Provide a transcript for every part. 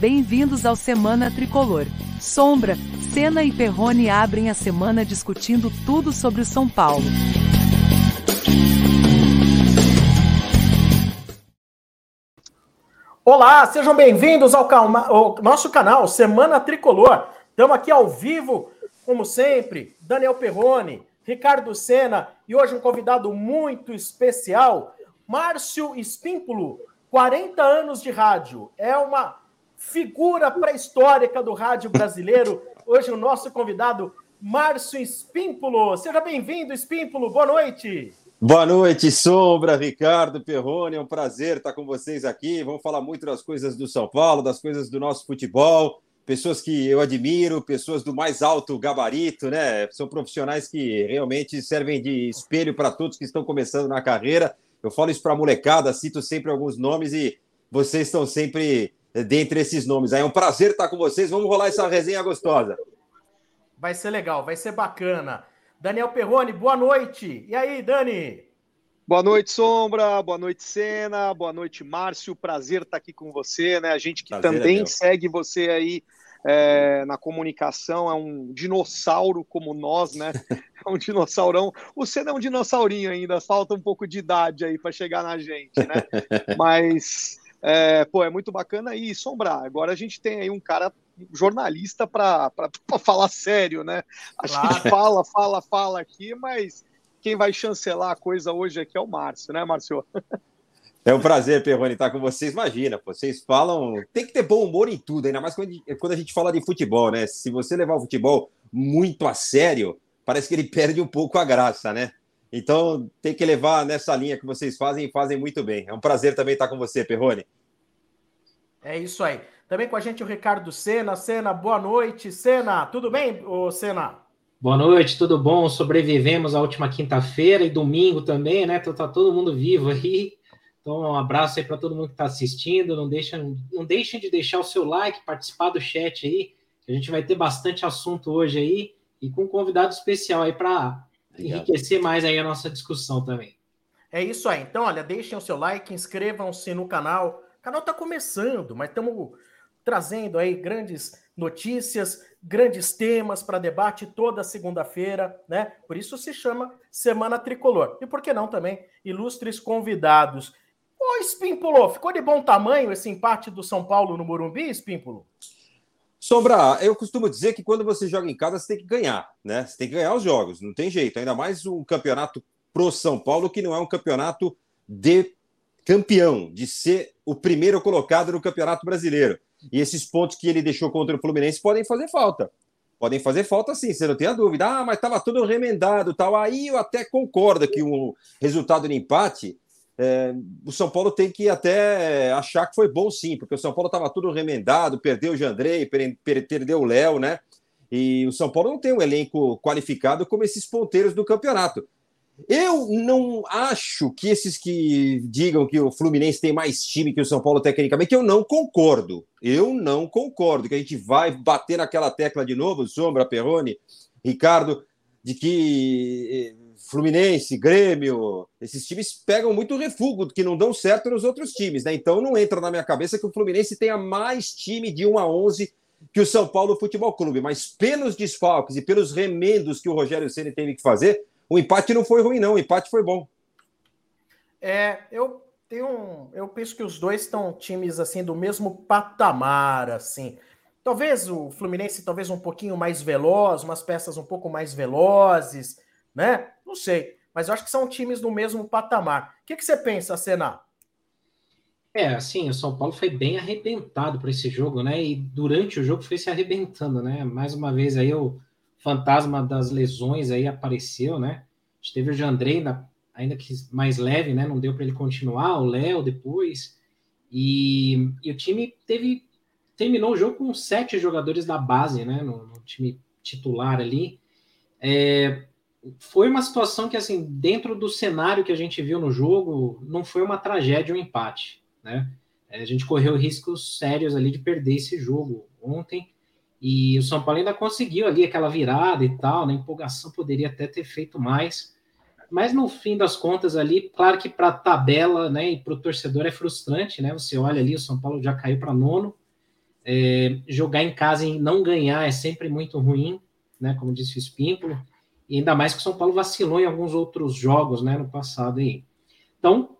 Bem-vindos ao Semana Tricolor. Sombra, Senna e Perrone abrem a semana discutindo tudo sobre o São Paulo. Olá, sejam bem-vindos ao, ao, nosso canal Semana Tricolor. Estamos aqui ao vivo, como sempre, Daniel Perrone, Ricardo Senna e hoje um convidado muito especial, Márcio Espímpulo, 40 anos de rádio. É uma figura pré-histórica do rádio brasileiro. Hoje o nosso convidado, Márcio Espímpulo. Seja bem-vindo, Espímpulo. Boa noite. Boa noite, Sombra, Ricardo Perrone. É um prazer estar com vocês aqui. Vamos falar muito das coisas do São Paulo, das coisas do nosso futebol. Pessoas que eu admiro, pessoas do mais alto gabarito, né? São profissionais que realmente servem de espelho para todos que estão começando na carreira. Eu falo isso para a molecada, cito sempre alguns nomes e vocês estão sempre dentre esses nomes. É um prazer estar com vocês. Vamos rolar essa resenha gostosa. Vai ser legal, vai ser bacana. Daniel Perrone, boa noite. E aí, Dani? Boa noite, Sombra. Boa noite, Sena. Boa noite, Márcio. Prazer estar aqui com você, né? A gente que prazer também é segue você aí é, na comunicação, é um dinossauro como nós, né? É um dinossaurão. O Senna é um dinossaurinho ainda, falta um pouco de idade aí para chegar na gente, né? Mas, é, pô, é muito bacana e sombrar. Agora a gente tem aí um cara jornalista para falar sério, né? A claro. gente fala, fala, fala aqui, mas quem vai chancelar a coisa hoje aqui é o Márcio, né, Márcio? É um prazer, Perrone, estar com vocês. Imagina, vocês falam. Tem que ter bom humor em tudo, ainda mais quando a gente fala de futebol, né? Se você levar o futebol muito a sério, parece que ele perde um pouco a graça, né? Então tem que levar nessa linha que vocês fazem e fazem muito bem. É um prazer também estar com você, Perrone. É isso aí. Também com a gente o Ricardo Sena. Sena, boa noite. Sena, tudo bem, ô Sena? Boa noite, tudo bom? Sobrevivemos a última quinta-feira e domingo também, né? Tá, tá todo mundo vivo aí. Então, um abraço aí para todo mundo que está assistindo. Não deixem, não deixem de deixar o seu like, participar do chat aí. A gente vai ter bastante assunto hoje aí e com um convidado especial aí para enriquecer mais aí a nossa discussão também. É isso aí. Então, olha, deixem o seu like, inscrevam-se no canal. O canal está começando, mas estamos trazendo aí grandes notícias, grandes temas para debate toda segunda-feira, né? Por isso se chama Semana Tricolor. E por que não também ilustres convidados? Ô, Espímpolo, ficou de bom tamanho esse empate do São Paulo no Morumbi, Espímpolo? Sombra, eu costumo dizer que quando você joga em casa, você tem que ganhar, né? Você tem que ganhar os jogos, não tem jeito. Ainda mais um campeonato pro São Paulo, que não é um campeonato de campeão, de ser o primeiro colocado no Campeonato Brasileiro. E esses pontos que ele deixou contra o Fluminense podem fazer falta. Podem fazer falta sim, você não tem a dúvida. Ah, mas estava tudo remendado tal. Aí eu até concordo que o resultado de empate é, o São Paulo tem que até achar que foi bom sim, porque o São Paulo estava tudo remendado, perdeu o Jandrei, perdeu o Léo, né? E o São Paulo não tem um elenco qualificado como esses ponteiros do campeonato. Eu não acho que esses que digam que o Fluminense tem mais time que o São Paulo tecnicamente, eu não concordo. Eu não concordo que a gente vai bater naquela tecla de novo, Sombra, Perrone, Ricardo, de que eh, Fluminense, Grêmio, esses times pegam muito refúgio que não dão certo nos outros times, né? Então não entra na minha cabeça que o Fluminense tenha mais time de 1 a 11 que o São Paulo Futebol Clube, mas pelos desfalques e pelos remendos que o Rogério Ceni teve que fazer, o empate não foi ruim não, o empate foi bom. É, eu tenho, eu penso que os dois estão times assim do mesmo patamar, assim. Talvez o Fluminense talvez um pouquinho mais veloz, umas peças um pouco mais velozes, né? Não sei. Mas eu acho que são times do mesmo patamar. O que, que você pensa, Senna? É, assim, o São Paulo foi bem arrebentado para esse jogo, né? E durante o jogo foi se arrebentando, né? Mais uma vez aí o fantasma das lesões aí apareceu, né? A gente teve o Jandrei, ainda que mais leve, né? Não deu para ele continuar, o Léo depois. E, e, o time teve terminou o jogo com sete jogadores da base, né? No, no time titular ali. É, foi uma situação que, assim, dentro do cenário que a gente viu no jogo, não foi uma tragédia um empate, né? É, a gente correu riscos sérios ali de perder esse jogo ontem, e o São Paulo ainda conseguiu ali aquela virada e tal, na né? empolgação poderia até ter feito mais, mas no fim das contas ali, claro que para a tabela, né, e para o torcedor é frustrante, né? Você olha ali, o São Paulo já caiu para nono, É, jogar em casa e não ganhar é sempre muito ruim, né? Como disse o Espímpolo. E ainda mais que o São Paulo vacilou em alguns outros jogos, né? No passado aí. Então,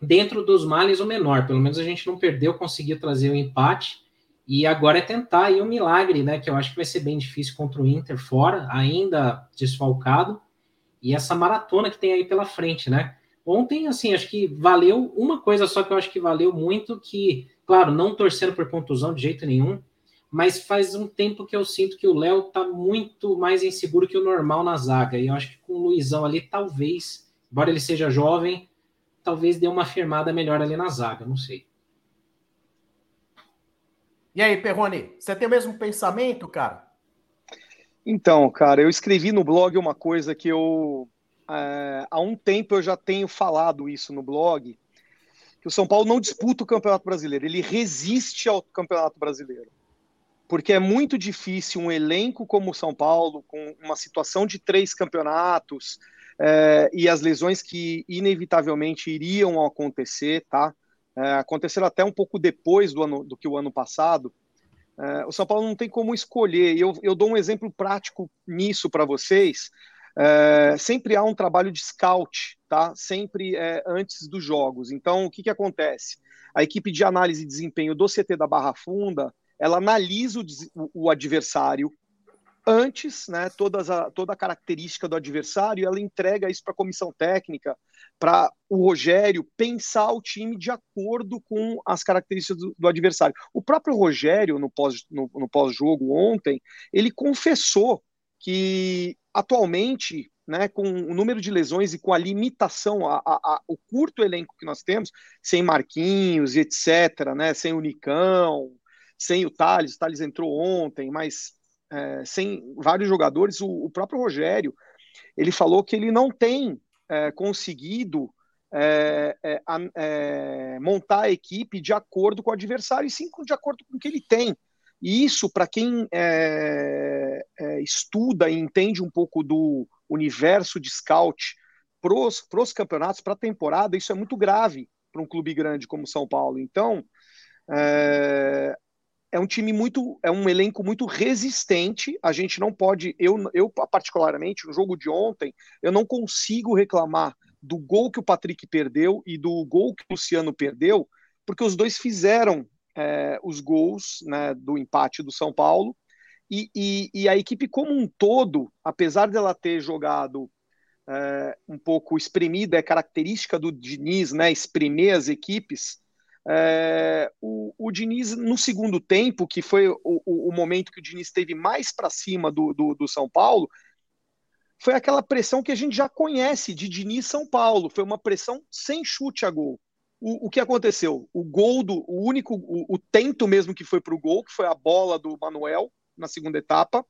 dentro dos males, o menor. Pelo menos a gente não perdeu, conseguiu trazer o empate. E agora é tentar aí um milagre, né? Que eu acho que vai ser bem difícil contra o Inter fora, ainda desfalcado. E essa maratona que tem aí pela frente, né? Ontem, assim, acho que valeu uma coisa só que eu acho que valeu muito, que, claro, não torcendo por contusão de jeito nenhum, mas faz um tempo que eu sinto que o Léo tá muito mais inseguro que o normal na zaga. E eu acho que com o Luizão ali, talvez, embora ele seja jovem, talvez dê uma firmada melhor ali na zaga, não sei. E aí, Perrone, você tem o mesmo pensamento, cara? Então, cara, eu escrevi no blog uma coisa que eu é, há um tempo eu já tenho falado isso no blog, que o São Paulo não disputa o Campeonato Brasileiro, ele resiste ao Campeonato Brasileiro. Porque é muito difícil um elenco como o São Paulo, com uma situação de três campeonatos, é, e as lesões que inevitavelmente iriam acontecer, tá? É, aconteceram até um pouco depois do, ano, do que o ano passado. É, o São Paulo não tem como escolher. Eu, eu dou um exemplo prático nisso para vocês. É, sempre há um trabalho de scout, tá? Sempre é, antes dos jogos. Então, o que, que acontece? A equipe de análise e desempenho do CT da Barra Funda, ela analisa o, o adversário antes, né? Todas a, toda a característica do adversário, ela entrega isso para a comissão técnica, para o Rogério pensar o time de acordo com as características do, do adversário. O próprio Rogério, no pós-jogo no, no pós ontem, ele confessou que atualmente, né, com o número de lesões e com a limitação, a, a, a, o curto elenco que nós temos, sem Marquinhos etc., né, sem o sem o Thales, o Thales entrou ontem, mas é, sem vários jogadores, o, o, próprio Rogério, ele falou que ele não tem é, conseguido é, é, é montar a equipe de acordo com o adversário, e sim de acordo com o que ele tem. E isso, para quem é, estuda e entende um pouco do universo de scout para os campeonatos, para a temporada, isso é muito grave para um clube grande como São Paulo. Então, é, é, um time muito, é um elenco muito resistente. A gente não pode, eu, eu particularmente, no jogo de ontem, eu não consigo reclamar do gol que o Patrick perdeu e do gol que o Luciano perdeu, porque os dois fizeram é, os gols né, do empate do São Paulo. E, e, e, a equipe como um todo, apesar dela ter jogado é, um pouco espremida, é característica do Diniz, né, espremer as equipes. É, o, o, Diniz, no segundo tempo, que foi o, o, o momento que o Diniz esteve mais para cima do, do, do, São Paulo, foi aquela pressão que a gente já conhece de Diniz São Paulo. Foi uma pressão sem chute a gol o, que aconteceu? O gol do. O único. O, tento mesmo que foi para o gol, que foi a bola do Manuel na segunda etapa,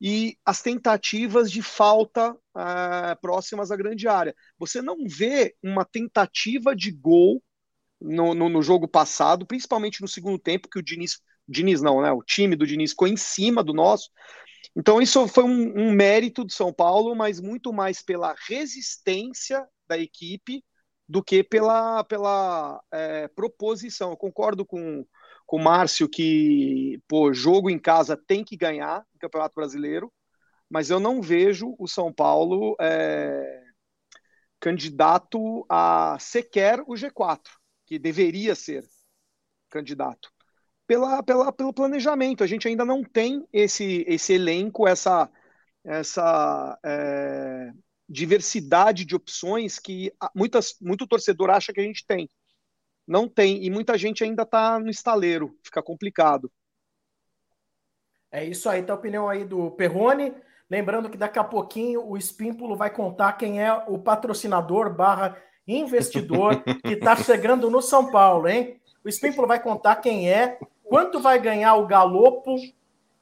e as tentativas de falta uh, próximas à grande área. Você não vê uma tentativa de gol no, no, no, jogo passado, principalmente no segundo tempo, que o Diniz, Diniz não, né? O time do Diniz ficou em cima do nosso. Então, isso foi um, um mérito do São Paulo, mas muito mais pela resistência da equipe do que pela, pela é, proposição. Eu concordo com, com o Márcio que, pô, jogo em casa tem que ganhar o Campeonato Brasileiro, mas eu não vejo o São Paulo é, candidato a sequer o G4, que deveria ser candidato. Pela, pela, pelo planejamento, a gente ainda não tem esse, esse elenco, essa, essa é, diversidade de opções que muitas, muito torcedor acha que a gente tem. Não tem, e muita gente ainda está no estaleiro, fica complicado. É isso aí, tá a opinião aí do Perrone. Lembrando que daqui a pouquinho o Espímpulo vai contar quem é o patrocinador barra investidor que está chegando no São Paulo, hein? O Espímpulo vai contar quem é, quanto vai ganhar o Galopo,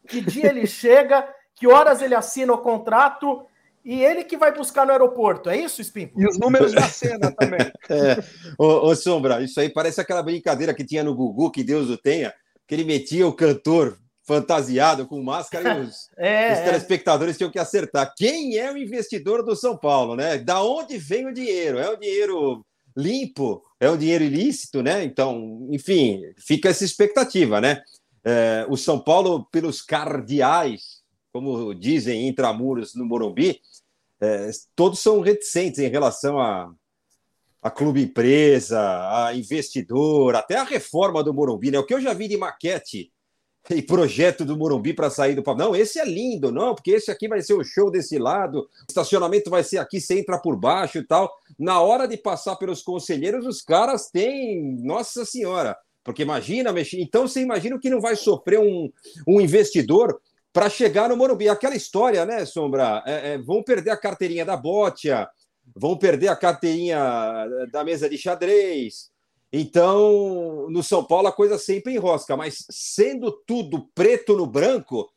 que dia ele chega, que horas ele assina o contrato e ele que vai buscar no aeroporto, é isso, Espimpo? E os números da cena também. É. Ô, ô, Sombra, isso aí parece aquela brincadeira que tinha no Gugu, que Deus o tenha, que ele metia o cantor fantasiado com máscara e os, é, os é. telespectadores é. tinham que acertar. Quem é o investidor do São Paulo, né? Da onde vem o dinheiro? É o dinheiro limpo? É o dinheiro ilícito, né? Então, enfim, fica essa expectativa, né? É, o São Paulo, pelos cardeais, como dizem intramuros no Morumbi, é, todos são reticentes em relação a, a clube empresa, a investidor, até a reforma do Morumbi, né? O que eu já vi de maquete e projeto do Morumbi para sair do papo. Não, esse é lindo, não, porque esse aqui vai ser o show desse lado, estacionamento vai ser aqui, você entra por baixo e tal. Na hora de passar pelos conselheiros, os caras têm, nossa senhora, porque imagina, então você imagina que não vai sofrer um, um investidor para chegar no Morumbi. Aquela história, né, Sombra? É, é, vão perder a carteirinha da Botia, vão perder a carteirinha da mesa de xadrez, então, no São Paulo a coisa sempre enrosca, mas sendo tudo preto no branco,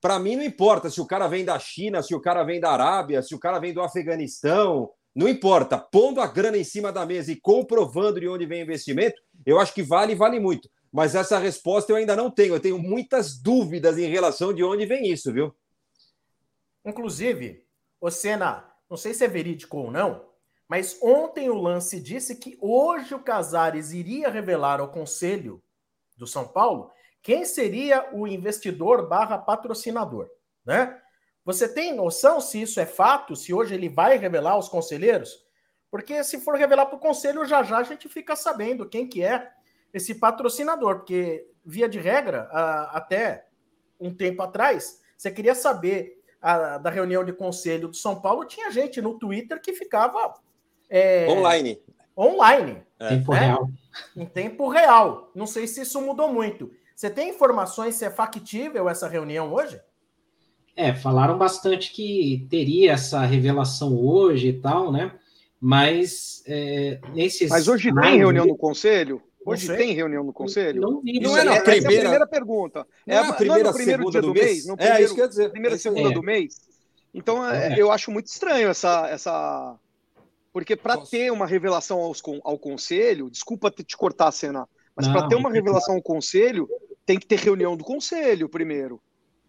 para mim não importa se o cara vem da China, se o cara vem da Arábia, se o cara vem do Afeganistão, não importa. Pondo a grana em cima da mesa e comprovando de onde vem o investimento, eu acho que vale vale muito. Mas essa resposta eu ainda não tenho. Eu tenho muitas dúvidas em relação de onde vem isso, viu? Inclusive, o Senna, não sei se é verídico ou não, mas ontem o lance disse que hoje o Casares iria revelar ao Conselho do São Paulo quem seria o investidor barra patrocinador, né? Você tem noção se isso é fato, se hoje ele vai revelar aos conselheiros? Porque se for revelar para o conselho, já já a gente fica sabendo quem que é esse patrocinador, porque via de regra, até um tempo atrás, você queria saber a, da reunião de conselho do São Paulo, tinha gente no Twitter que ficava é, online. Online. É. Tempo né? real. Em tempo real. Não sei se isso mudou muito. Você tem informações se é factível essa reunião hoje? É, falaram bastante que teria essa revelação hoje e tal, né? Mas é, nesses. Mas hoje tem reunião no conselho? Hoje tem reunião no conselho? Não, não, não é na primeira... É a primeira pergunta. Não é, a primeira não é segunda do, mês? mês? No primeiro, é, isso quer dizer. Primeira segunda é. do mês? Então, é. eu acho muito estranho essa, essa, porque para ter uma revelação aos, ao conselho, desculpa te cortar a cena, mas para ter uma revelação ao conselho, tem que ter reunião do conselho primeiro.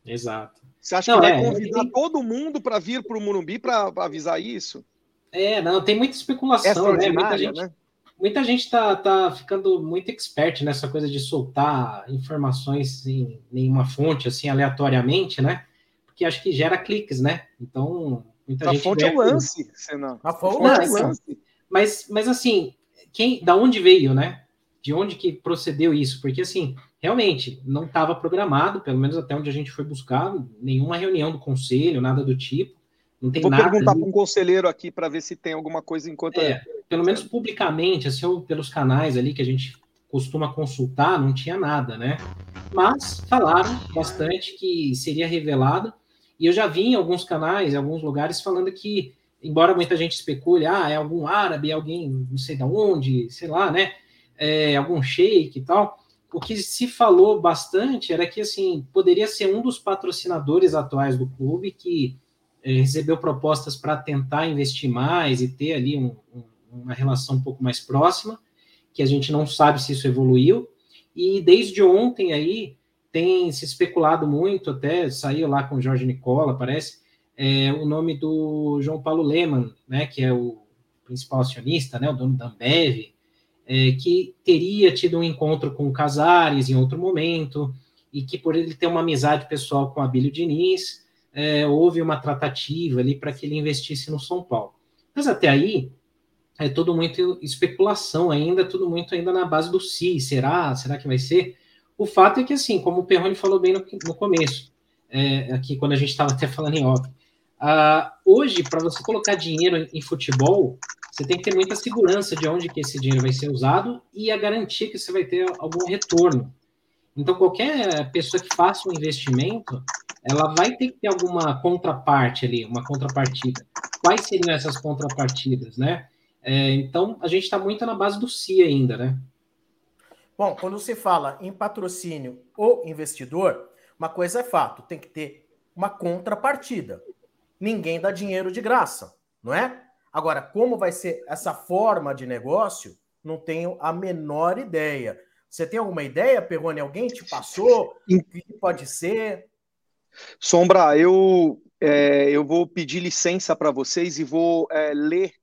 Exato. Você acha não, que vai é, convidar tem... todo mundo para vir para o Morumbi para avisar isso? É, não, tem muita especulação, né? Muita gente, né? muita gente tá, tá ficando muito expert nessa coisa de soltar informações em nenhuma fonte, assim, aleatoriamente, né? Porque acho que gera cliques, né? Então, Muita a gente fonte é o lance, Senão. A fonte é o lance. Mas, mas assim, quem, da onde veio, né? De onde que procedeu isso? Porque assim, realmente não estava programado, pelo menos até onde a gente foi buscar, nenhuma reunião do conselho, nada do tipo. Não tem Vou nada. Vou perguntar para um conselheiro aqui para ver se tem alguma coisa enquanto. É, pelo menos publicamente, assim, ou pelos canais ali que a gente costuma consultar, não tinha nada, né? Mas falaram bastante que seria revelado e eu já vi em alguns canais, em alguns lugares, falando que, embora muita gente especule, ah, é algum árabe, é alguém não sei de onde, sei lá, né? É, algum sheik e tal. O que se falou bastante era que, assim, poderia ser um dos patrocinadores atuais do clube que é, recebeu propostas para tentar investir mais e ter ali um, um, uma relação um pouco mais próxima, que a gente não sabe se isso evoluiu. E desde ontem aí, tem se especulado muito, até saiu lá com o Jorge Nicola, parece, é, o nome do João Paulo Lehmann, né, que é o principal acionista, né, o dono da Ambev, é, que teria tido um encontro com o Casares em outro momento, e que por ele ter uma amizade pessoal com Abílio Diniz, é, houve uma tratativa ali para que ele investisse no São Paulo. Mas até aí, é tudo muito especulação ainda, tudo muito ainda na base do si, será, será que vai ser? O fato é que, assim, como o Perrone falou bem no, no começo, é, aqui quando a gente estava até falando em off, uh, hoje, para você colocar dinheiro em, em, futebol, você tem que ter muita segurança de onde que esse dinheiro vai ser usado e a garantia que você vai ter algum retorno. Então, qualquer pessoa que faça um investimento, ela vai ter que ter alguma contraparte ali, uma contrapartida. Quais seriam essas contrapartidas, né? É, então, a gente está muito na base do si ainda, né? Bom, quando se fala em patrocínio ou investidor, uma coisa é fato, tem que ter uma contrapartida. Ninguém dá dinheiro de graça, não é? Agora, como vai ser essa forma de negócio, não tenho a menor ideia. Você tem alguma ideia, Perrone? Alguém te passou? O que pode ser? Sombra, eu, é, eu vou pedir licença para vocês e vou é, ler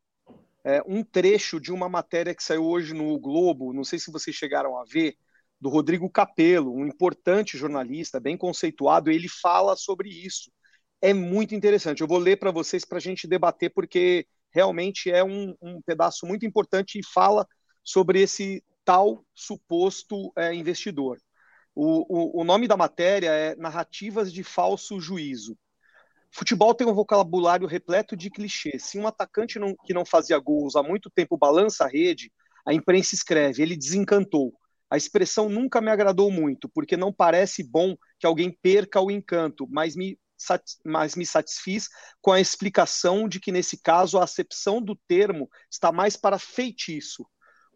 é, um trecho de uma matéria que saiu hoje no Globo, não sei se vocês chegaram a ver, do Rodrigo Capello, um importante jornalista, bem conceituado, ele fala sobre isso. É muito interessante. Eu vou ler para vocês para a gente debater, porque realmente é um, um, pedaço muito importante e fala sobre esse tal suposto é, investidor. O, o, o nome da matéria é Narrativas de Falso Juízo. Futebol tem um vocabulário repleto de clichês. Se um atacante não, que não fazia gols há muito tempo balança a rede, a imprensa escreve, ele desencantou. A expressão nunca me agradou muito, porque não parece bom que alguém perca o encanto, mas me, mas me satisfiz com a explicação de que, nesse caso, a acepção do termo está mais para feitiço,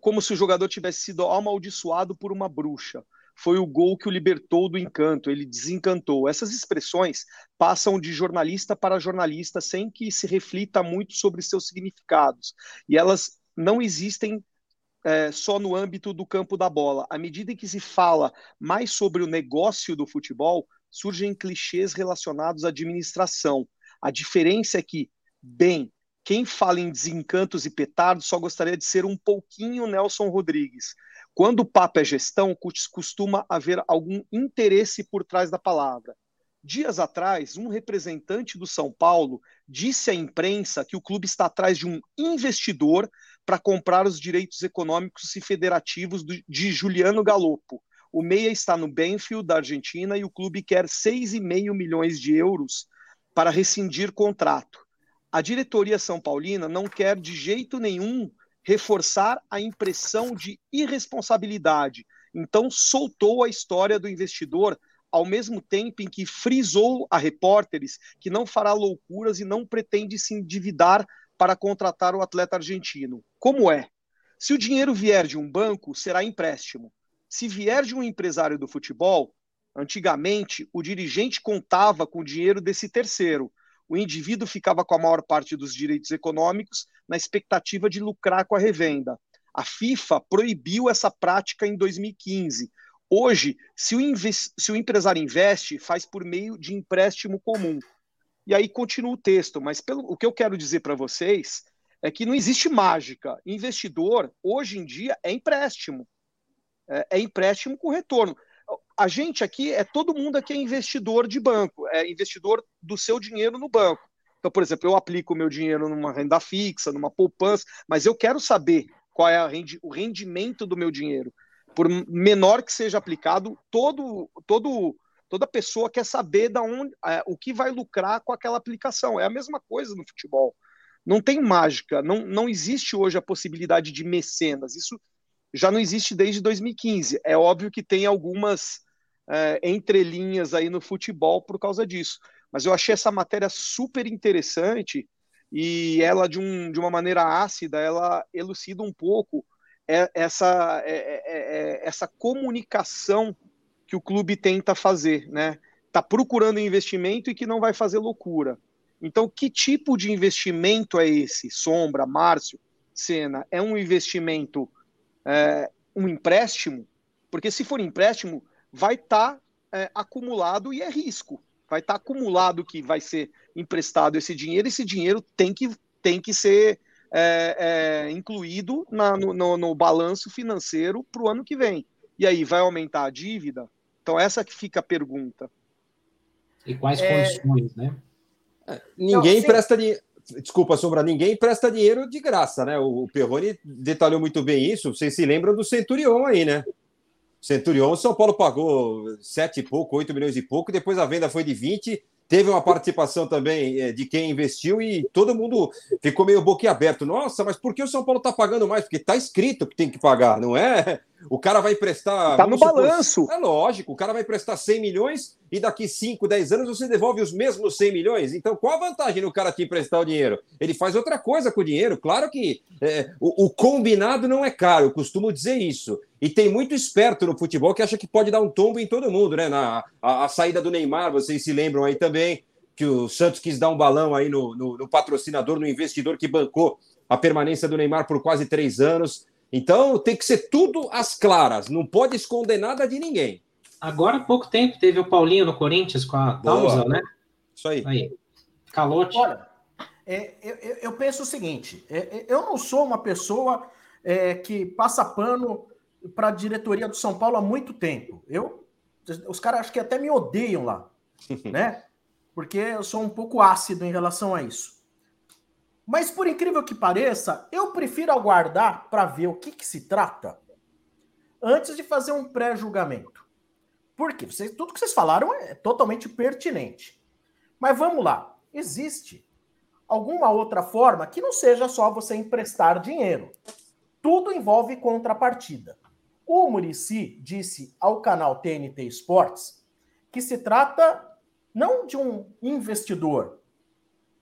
como se o jogador tivesse sido amaldiçoado por uma bruxa. Foi o gol que o libertou do encanto, ele desencantou. Essas expressões passam de jornalista para jornalista sem que se reflita muito sobre seus significados. E elas não existem é, só no âmbito do campo da bola. À medida em que se fala mais sobre o negócio do futebol, surgem clichês relacionados à administração. A diferença é que, bem, quem fala em desencantos e petardos só gostaria de ser um pouquinho Nelson Rodrigues. Quando o papo é gestão, costuma haver algum interesse por trás da palavra. Dias atrás, um representante do São Paulo disse à imprensa que o clube está atrás de um investidor para comprar os direitos econômicos e federativos de Juliano Galopo. O Meia está no Benfield, da Argentina, e o clube quer 6,5 milhões de euros para rescindir contrato. A diretoria São Paulina não quer de jeito nenhum reforçar a impressão de irresponsabilidade. Então, soltou a história do investidor, ao mesmo tempo em que frisou a repórteres que não fará loucuras e não pretende se endividar para contratar o atleta argentino. Como é? Se o dinheiro vier de um banco, será empréstimo. Se vier de um empresário do futebol, antigamente o dirigente contava com o dinheiro desse terceiro. O indivíduo ficava com a maior parte dos direitos econômicos na expectativa de lucrar com a revenda. A FIFA proibiu essa prática em 2015. Hoje, se o, se o empresário investe, faz por meio de empréstimo comum. E aí continua o texto, mas pelo, o que eu quero dizer para vocês é que não existe mágica. Investidor, hoje em dia, é empréstimo. É, é, empréstimo com retorno. A gente aqui, é todo mundo aqui é investidor de banco, é investidor do seu dinheiro no banco. Então, por exemplo, eu aplico o meu dinheiro numa renda fixa, numa poupança, mas eu quero saber qual é rendi o rendimento do meu dinheiro. Por menor que seja aplicado, todo, todo Toda pessoa quer saber da onde, é, o que vai lucrar com aquela aplicação. É a mesma coisa no futebol. Não tem mágica, não, não existe hoje a possibilidade de mecenas. Isso já não existe desde 2015. É óbvio que tem algumas é, entrelinhas aí no futebol por causa disso. Mas eu achei essa matéria super interessante e ela, de, um, de uma maneira ácida, ela elucida um pouco é, essa, é, é essa comunicação que o clube tenta fazer, né? Está procurando investimento e que não vai fazer loucura. Então, que tipo de investimento é esse? Sombra, Márcio, Senna, é um investimento, é, um empréstimo? Porque se for empréstimo, vai estar tá, é, acumulado e é risco. Vai estar tá acumulado que vai ser emprestado esse dinheiro, esse dinheiro tem que, tem que ser é, é incluído na, no, no, no balanço financeiro para o ano que vem. E aí, vai aumentar a dívida? Então, essa que fica a pergunta. E quais é... condições, né? É, ninguém Não, empresta dinheiro. Desculpa, Sombra, ninguém empresta dinheiro de graça, né? O Perrone detalhou muito bem isso. Vocês se lembram do Centurion aí, né? Centurion, São Paulo pagou sete e pouco, oito milhões e pouco, depois a venda foi de 20 Teve uma participação também é, de quem investiu e todo mundo ficou meio boquiaberto. Nossa, mas por que o São Paulo está pagando mais? Porque está escrito que tem que pagar, não é? O cara vai emprestar. Está no supor, balanço. É lógico, o cara vai emprestar 100 milhões e daqui 5, 10 anos você devolve os mesmos 100 milhões. Então, qual a vantagem no cara te emprestar o dinheiro? Ele faz outra coisa com o dinheiro. Claro que é, o, o combinado não é caro, eu costumo dizer isso. E tem muito esperto no futebol que acha que pode dar um tombo em todo mundo, né? Na, a, a saída do Neymar, vocês se lembram aí também, que o Santos quis dar um balão aí no, no, no patrocinador, no investidor que bancou a permanência do Neymar por quase três anos. Então tem que ser tudo às claras, não pode esconder nada de ninguém. Agora há pouco tempo teve o Paulinho no Corinthians com a Tausa, né? Isso aí. aí. Calote. Olha, é, eu, eu, penso o seguinte: é, é, eu não sou uma pessoa é, que passa pano para a diretoria do São Paulo há muito tempo. Eu, os caras acho que até me odeiam lá, né? Porque eu sou um pouco ácido em relação a isso. Mas por incrível que pareça, eu prefiro aguardar para ver o que, que se trata antes de fazer um pré-julgamento. Porque vocês, tudo que vocês falaram é totalmente pertinente. Mas vamos lá. Existe alguma outra forma que não seja só você emprestar dinheiro. Tudo envolve contrapartida. O Murici disse ao canal TNT Sports que se trata não de um investidor,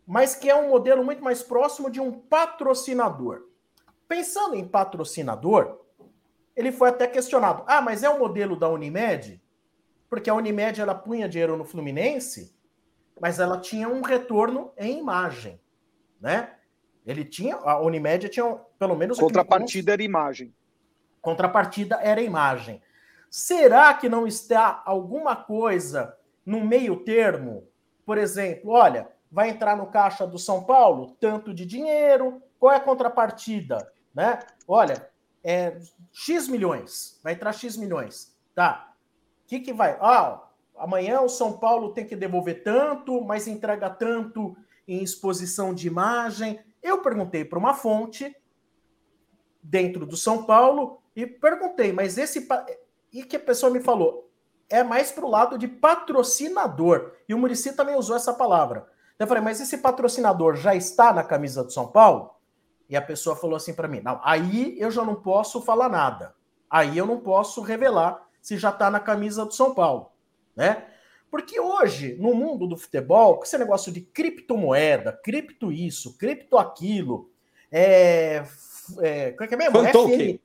mas que é um modelo muito mais próximo de um patrocinador. Pensando em patrocinador, ele foi até questionado: ah, mas é o modelo da Unimed? Porque a Unimed ela punha dinheiro no Fluminense, mas ela tinha um retorno em imagem, né? Ele tinha, a Unimed tinha pelo menos. Contrapartida era imagem. Contrapartida era imagem. Será que não está alguma coisa no meio termo? Por exemplo, olha, vai entrar no caixa do São Paulo tanto de dinheiro, qual é a contrapartida? Né? Olha, é X milhões, vai entrar X milhões. Tá. O que, que vai? Ah, amanhã o São Paulo tem que devolver tanto, mas entrega tanto em exposição de imagem. Eu perguntei para uma fonte dentro do São Paulo e perguntei, mas esse. E que a pessoa me falou? É mais para o lado de patrocinador. E o Murici também usou essa palavra. Eu falei, mas esse patrocinador já está na camisa do São Paulo? E a pessoa falou assim para mim: não, aí eu já não posso falar nada. Aí eu não posso revelar se já está na camisa do São Paulo, né? Porque hoje, no mundo do futebol, com esse negócio de criptomoeda, cripto isso, cripto aquilo, é, é, como é que é mesmo? Fantoken.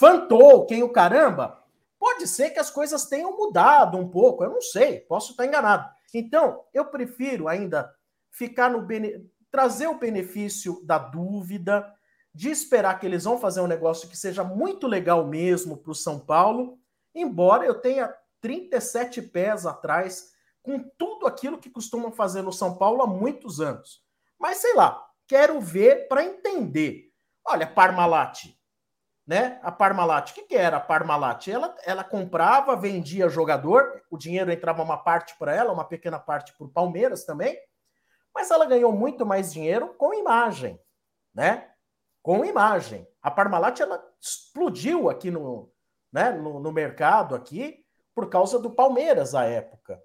Fantoken, o caramba. Pode ser que as coisas tenham mudado um pouco, eu não sei, posso estar enganado. Então, eu prefiro ainda ficar no bene... trazer o benefício da dúvida, de esperar que eles vão fazer um negócio que seja muito legal mesmo para o São Paulo, embora eu tenha 37 pés atrás com tudo aquilo que costumam fazer no São Paulo há muitos anos. Mas sei lá, quero ver para entender. Olha, Parmalat, né? A Parmalat, o que, que era a Parmalat? Ela, ela comprava, vendia jogador, o dinheiro entrava uma parte para ela, uma pequena parte para o Palmeiras também, mas ela ganhou muito mais dinheiro com imagem, né? Com imagem. A Parmalat ela explodiu aqui no, né, no, no mercado aqui por causa do Palmeiras à época.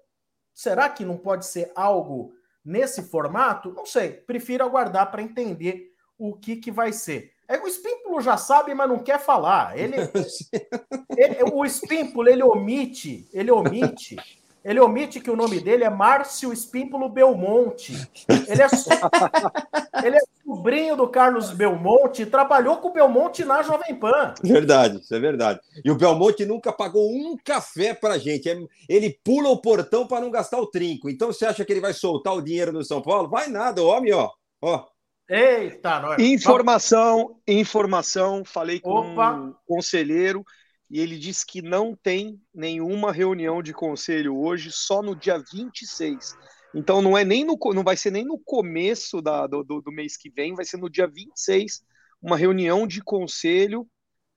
Será que não pode ser algo nesse formato? Não sei. Prefiro aguardar para entender o que, que vai ser. É, o Espímpulo já sabe, mas não quer falar. Ele, ele, o Espímpulo, ele omite, ele omite, ele omite que o nome dele é Márcio Espímpulo Belmonte. Ele é, ele é sobrinho do Carlos Belmonte e trabalhou com o Belmonte na Jovem Pan. Verdade, isso é verdade. E o Belmonte nunca pagou um café pra gente. É, ele pula o portão para não gastar o trinco. Então você acha que ele vai soltar o dinheiro no São Paulo? Vai nada, o homem, ó. Ó, Eita, nós. Informação, informação. Falei com Opa. um conselheiro e ele disse que não tem nenhuma reunião de conselho hoje, só no dia 26. Então não é nem no, não vai ser nem no começo da, do, do mês que vem, vai ser no dia 26, uma reunião de conselho.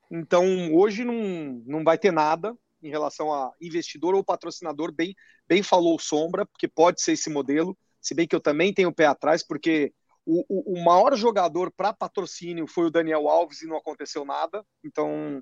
Então hoje não, não vai ter nada em relação a investidor ou patrocinador, bem, bem falou Sombra, porque pode ser esse modelo, se bem que eu também tenho o pé atrás, porque o, o, o maior jogador para patrocínio foi o Daniel Alves e não aconteceu nada. Então,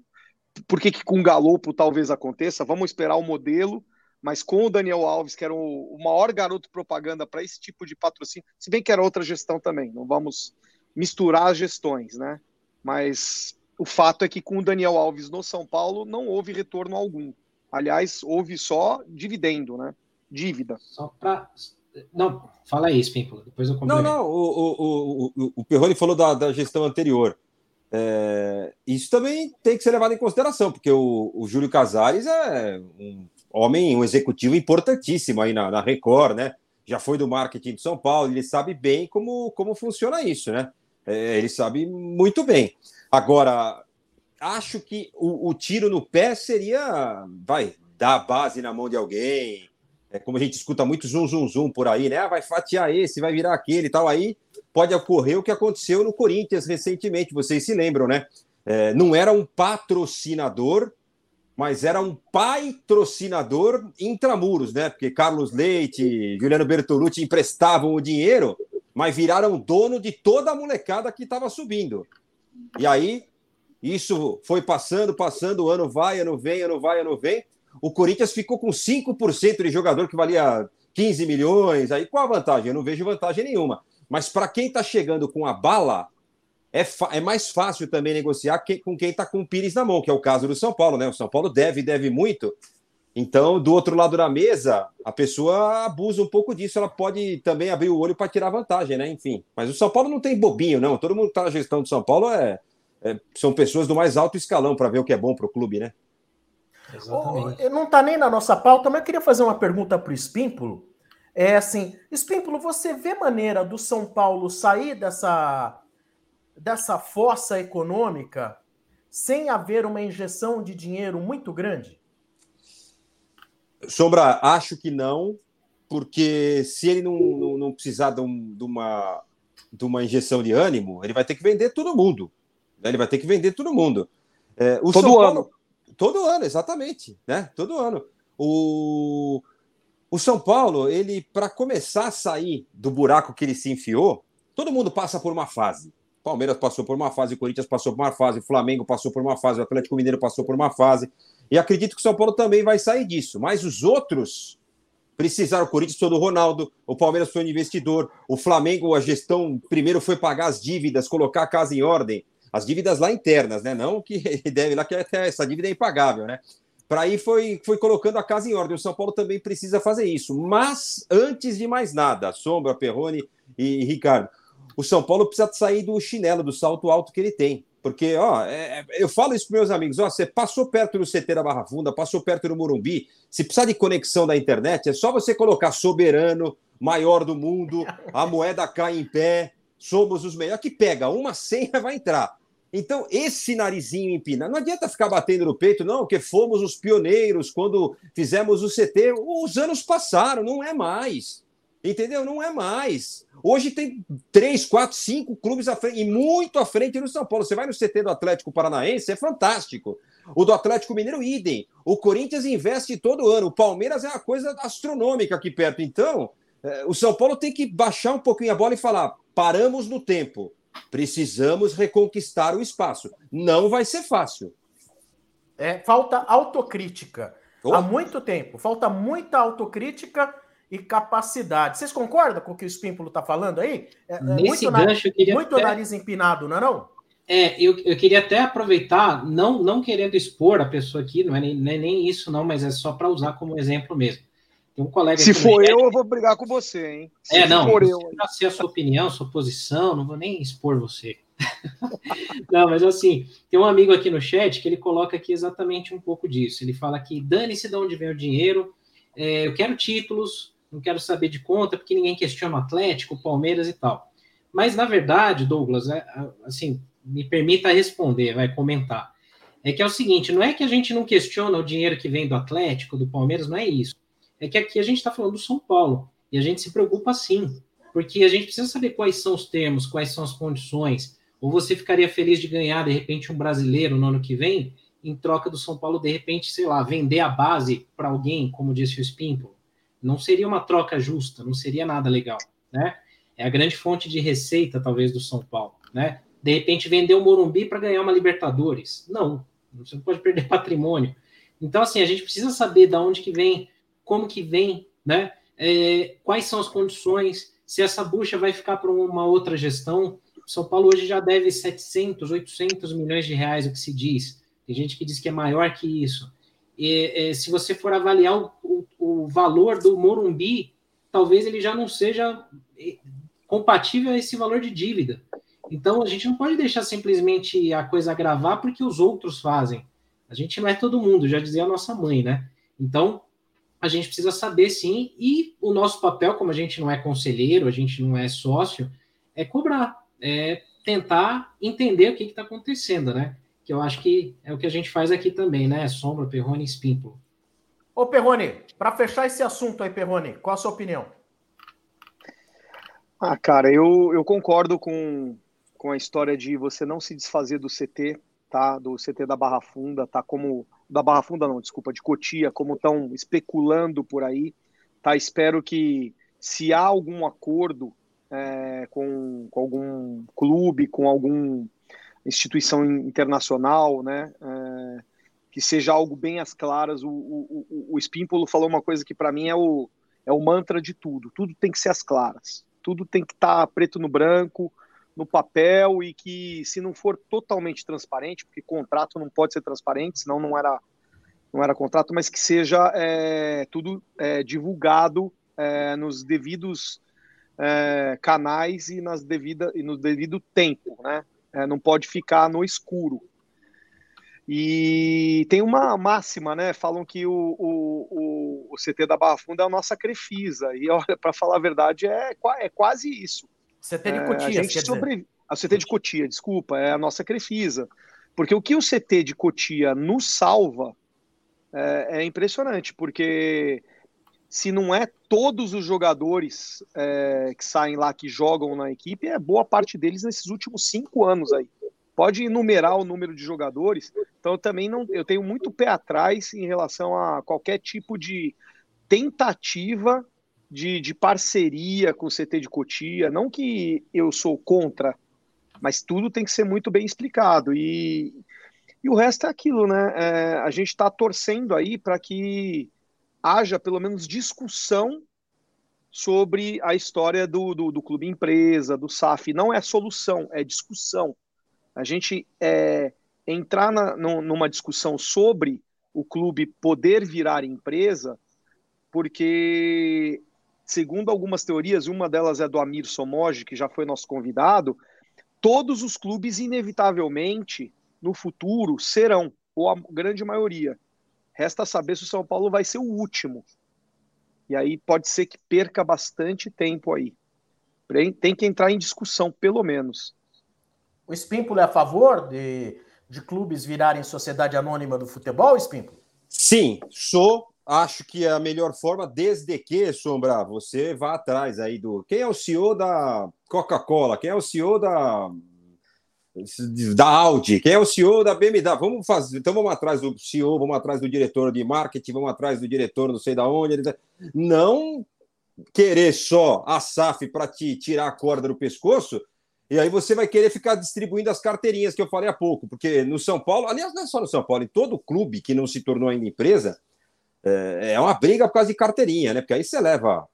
por que, que com o Galopo talvez aconteça? Vamos esperar o modelo, mas com o Daniel Alves, que era o, o maior garoto propaganda para esse tipo de patrocínio, se bem que era outra gestão também, não vamos misturar as gestões, né? Mas o fato é que com o Daniel Alves no São Paulo não houve retorno algum. Aliás, houve só dividendo, né? Dívida. Só para não, fala aí, Spímpolo, depois eu Não, não, o, o, o, o Perrone falou da, da gestão anterior. É, isso também tem que ser levado em consideração, porque o, o Júlio Casares é um homem, um executivo importantíssimo aí na, na Record, né? Já foi do marketing de São Paulo, ele sabe bem como, como funciona isso, né? É, ele sabe muito bem. Agora, acho que o, o tiro no pé seria, vai, dar a base na mão de alguém, é como a gente escuta muito zum, zum, zum por aí, né? Ah, vai fatiar esse, vai virar aquele e tal. Aí pode ocorrer o que aconteceu no Corinthians recentemente, vocês se lembram, né? é, não era um patrocinador, mas era um patrocinador intramuros, né? Porque Carlos Leite, Juliano Bertolucci emprestavam o dinheiro, mas viraram dono de toda a molecada que estava subindo. E aí, isso foi passando, passando, ano vai, ano vem, ano vai, ano vem. O Corinthians ficou com 5% de jogador que valia 15 milhões. Aí qual a vantagem? Eu não vejo vantagem nenhuma. Mas para quem está chegando com a bala, é, é mais fácil também negociar que, com quem está com o Pires na mão, que é o caso do São Paulo, né? O São Paulo deve, deve muito. Então, do outro lado da mesa, a pessoa abusa um pouco disso, ela pode também abrir o olho para tirar vantagem, né? Enfim. Mas o São Paulo não tem bobinho, não. Todo mundo que está na gestão do São Paulo é, é são pessoas do mais alto escalão para ver o que é bom para o clube, né? Exatamente. não está nem na nossa pauta, mas eu queria fazer uma pergunta para o Espímpulo. É assim, Espímpulo, você vê maneira do São Paulo sair dessa dessa fossa econômica sem haver uma injeção de dinheiro muito grande? Sombra, acho que não, porque se ele não, não, não precisar de, um, de, uma, de uma injeção de ânimo, ele vai ter que vender todo mundo. Né? Ele vai ter que vender todo mundo. É, todo São ano. Todo ano, exatamente. Né? Todo ano. O, o São Paulo, ele, para começar a sair do buraco que ele se enfiou, todo mundo passa por uma fase. Palmeiras passou por uma fase, o Corinthians passou por uma fase, o Flamengo passou por uma fase, o Atlético Mineiro passou por uma fase. E acredito que o São Paulo também vai sair disso. Mas os outros precisaram. O Corinthians foi do Ronaldo, o Palmeiras foi um investidor, o Flamengo, a gestão primeiro foi pagar as dívidas, colocar a casa em ordem. As dívidas lá internas, né? Não que deve lá que essa dívida é impagável, né? Para aí foi, foi colocando a casa em ordem. O São Paulo também precisa fazer isso. Mas, antes de mais nada, Sombra, Perrone e Ricardo, o São Paulo precisa sair do chinelo, do salto alto que ele tem. Porque, ó, é, é eu falo isso para meus amigos, ó, você passou perto do CT da Barra Funda, passou perto do Morumbi, se precisar de conexão da internet, é só você colocar soberano, maior do mundo, a moeda cai em pé, somos os melhores, que pega uma senha vai entrar. Então, esse narizinho empinado, não adianta ficar batendo no peito, não, que fomos os pioneiros quando fizemos o CT. Os anos passaram, não é mais. Entendeu? Não é mais. Hoje tem três, quatro, cinco clubes à frente, e muito à frente no São Paulo. Você vai no CT do Atlético Paranaense, é fantástico. O do Atlético Mineiro, idem. O Corinthians investe todo ano. O Palmeiras é uma coisa astronômica aqui perto. Então, é, o São Paulo tem que baixar um pouquinho a bola e falar: paramos no tempo. Precisamos reconquistar o espaço. Não vai ser fácil. É, falta autocrítica. Oh. Há muito tempo. Falta muita autocrítica e capacidade. Vocês concordam com o que o Espímpulo está falando aí? É, é Nesse muito, gancho, nariz, muito até... nariz empinado, não é não? É, eu, eu queria até aproveitar, não, não querendo expor a pessoa aqui, não é nem, não é nem isso não, mas é só para usar como exemplo mesmo. Tem um colega Se for eu, eu vou brigar com você, hein? Se é, não, for eu. eu sei a sua opinião, sua posição, não vou nem expor você. não, mas assim, tem um amigo aqui no chat que ele coloca aqui exatamente um pouco disso. Ele fala que dane-se de onde vem o dinheiro, é, eu quero títulos, não quero saber de conta, porque ninguém questiona o Atlético, o Palmeiras e tal. Mas, na verdade, Douglas, é, assim, me permita responder, vai comentar. É que é o seguinte: não é que a gente não questiona o dinheiro que vem do Atlético, do Palmeiras, não é isso. É que aqui a gente está falando do São Paulo. E a gente se preocupa sim. Porque a gente precisa saber quais são os termos, quais são as condições. Ou você ficaria feliz de ganhar, de repente, um brasileiro no ano que vem, em troca do São Paulo, de repente, sei lá, vender a base para alguém, como disse o Spimpo não seria uma troca justa, não seria nada legal, né? É a grande fonte de receita, talvez, do São Paulo, né? De repente, vender o Morumbi para ganhar uma Libertadores. Não, você não pode perder patrimônio. Então, assim, a gente precisa saber de onde que vem, como que vem, né? É, quais são as condições, se essa bucha vai ficar para uma outra gestão. São Paulo hoje já deve 700, 800 milhões de reais, o que se diz. Tem gente que diz que é maior que isso. E, se você for avaliar o, o, o, valor do Morumbi, talvez ele já não seja eh, compatível a esse valor de dívida. Então, a gente não pode deixar simplesmente a coisa agravar porque os outros fazem. A gente não é todo mundo, já dizia a nossa mãe, né? Então, a gente precisa saber sim, e o nosso papel, como a gente não é conselheiro, a gente não é sócio, é cobrar, é tentar entender o que está acontecendo, né? que eu acho que é o que a gente faz aqui também, né? Sombra, Perrone e Espímpulo. Ô, Perrone, para fechar esse assunto aí, Perrone, qual a sua opinião? Ah, cara, eu, eu concordo com, com a história de você não se desfazer do CT. tá? Do CT da Barra Funda, tá como da Barra Funda não, desculpa, de Cotia, como estão especulando por aí, tá? Espero que se há algum acordo é, com, com, algum clube, com alguma instituição internacional, né? É, que seja algo bem às claras. O, o, o, o falou uma coisa que para mim é o, é o mantra de tudo. Tudo tem que ser às claras. Tudo tem que estar tá preto no branco, no papel e que se não for totalmente transparente, porque contrato não pode ser transparente, senão não era não era contrato, mas que seja é, tudo é, divulgado é, nos devidos é, canais e, nas devida, e no devido tempo, né? É, não pode ficar no escuro. E tem uma máxima, né? Falam que o, o, o, CT da Barra Funda é a nossa Crefisa. E olha, para falar a verdade, é, é quase isso. CT de Cotia, é, a gente sobre... A CT de Cotia, desculpa, é a nossa Crefisa. Porque o que o CT de Cotia nos salva é, é impressionante, porque se não é todos os jogadores é, que saem lá que jogam na equipe, é boa parte deles nesses últimos cinco anos aí. Pode enumerar o número de jogadores. Então eu também não, eu tenho muito pé atrás em relação a qualquer tipo de tentativa de, de parceria com o CT de Cotia. Não que eu sou contra, mas tudo tem que ser muito bem explicado. E, e o resto é aquilo, né? É, a gente está torcendo aí para que haja pelo menos discussão sobre a história do, do, do, clube empresa, do SAF. Não é solução, é discussão. A gente é, entrar na, numa discussão sobre o clube poder virar empresa, porque, segundo algumas teorias, uma delas é do Amir Somoji, que já foi nosso convidado, todos os clubes, inevitavelmente, no futuro, serão, ou a grande maioria, Resta saber se o São Paulo vai ser o último. E aí pode ser que perca bastante tempo aí. Tem que entrar em discussão, pelo menos. O Espímpolo é a favor de, de clubes virarem sociedade anônima do futebol, Espímpolo? Sim, sou. Acho que é a melhor forma, desde que, Sombra, você vá atrás aí do. Quem é o CEO da Coca-Cola? Quem é o CEO da da Audi, quem é o CEO da BMW. Vamos fazer, então vamos atrás do CEO, vamos atrás do diretor de marketing, vamos atrás do diretor não sei da onde. Não querer só a SAF para te tirar a corda do pescoço, e aí você vai querer ficar distribuindo as carteirinhas que eu falei há pouco, porque no São Paulo, aliás, não é só no São Paulo, em todo clube que não se tornou ainda empresa, é, é uma briga por causa de carteirinha, né? Porque aí você leva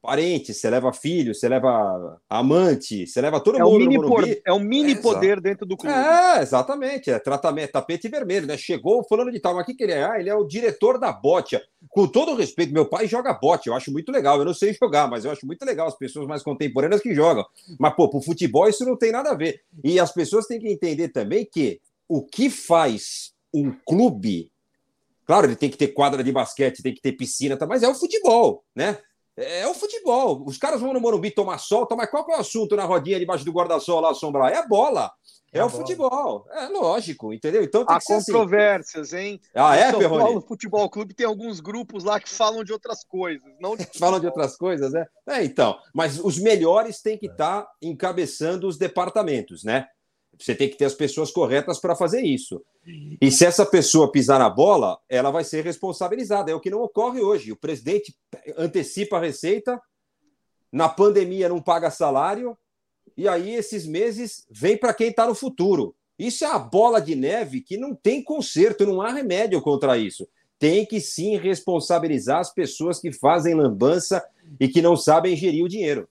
parente, você leva filho, você leva amante, você leva todo é mundo. mini por, é um mini é, poder dentro do clube. É, exatamente. É tratamento, tapete vermelho, né? Chegou falando de tal, mas o que, que ele é? Ah, ele é o diretor da bote. Com todo respeito, meu pai joga bote, eu acho muito legal. Eu não sei jogar, mas eu acho muito legal as pessoas mais contemporâneas que jogam. Mas, pô, pro futebol isso não tem nada a ver. E as pessoas têm que entender também que o que faz um clube. Claro, ele tem que ter quadra de basquete, tem que ter piscina, tá? mas é o futebol, né? É, é o futebol. Os caras vão no Morumbi tomar sol, tá, mas qual que é o assunto na rodinha debaixo do guarda-sol lá, assombrar? É a bola. É, é o bola. futebol. É lógico, entendeu? Então tem Há assim. controvérsias, assim. hein? Ah, é, São Perrone? Paulo Futebol Clube tem alguns grupos lá que falam de outras coisas. Não de falam de outras coisas, né? É, então. Mas os melhores têm que estar tá encabeçando os departamentos, né? Você tem que ter as pessoas corretas para fazer isso. E se essa pessoa pisar na bola, ela vai ser responsabilizada. É o que não ocorre hoje. O presidente antecipa a receita, na pandemia não paga salário, e aí esses meses vem para quem está no futuro. Isso é a bola de neve que não tem conserto, não há remédio contra isso. Tem que sim responsabilizar as pessoas que fazem lambança e que não sabem gerir o dinheiro.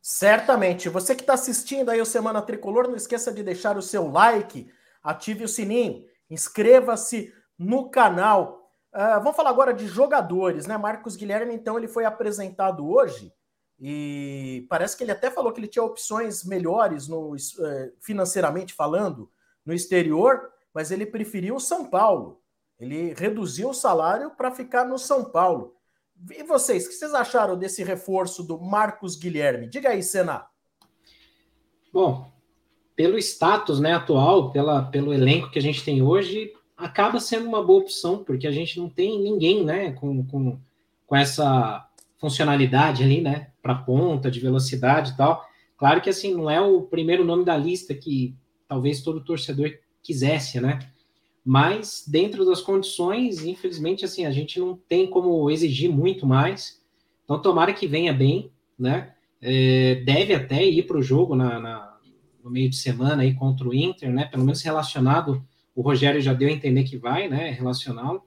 Certamente. Você que está assistindo aí o Semana Tricolor, não esqueça de deixar o seu like, ative o sininho, inscreva-se no canal. Uh, vamos falar agora de jogadores, né? Marcos Guilherme, então, ele foi apresentado hoje e parece que ele até falou que ele tinha opções melhores no, uh, financeiramente falando no exterior, mas ele preferiu o São Paulo. Ele reduziu o salário para ficar no São Paulo. E vocês, o que vocês acharam desse reforço do Marcos Guilherme? Diga aí, Senna. Bom, pelo status né, atual, pela, pelo elenco que a gente tem hoje, acaba sendo uma boa opção, porque a gente não tem ninguém né, com, com, com essa funcionalidade ali, né? Para ponta, de velocidade e tal. Claro que assim, não é o primeiro nome da lista que talvez todo torcedor quisesse, né? Mas dentro das condições, infelizmente, assim, a gente não tem como exigir muito mais. Então, tomara que venha bem, né? É, deve até ir para o jogo na, na, no meio de semana aí contra o Inter, né? Pelo menos relacionado, o Rogério já deu a entender que vai, né? Relacioná-lo.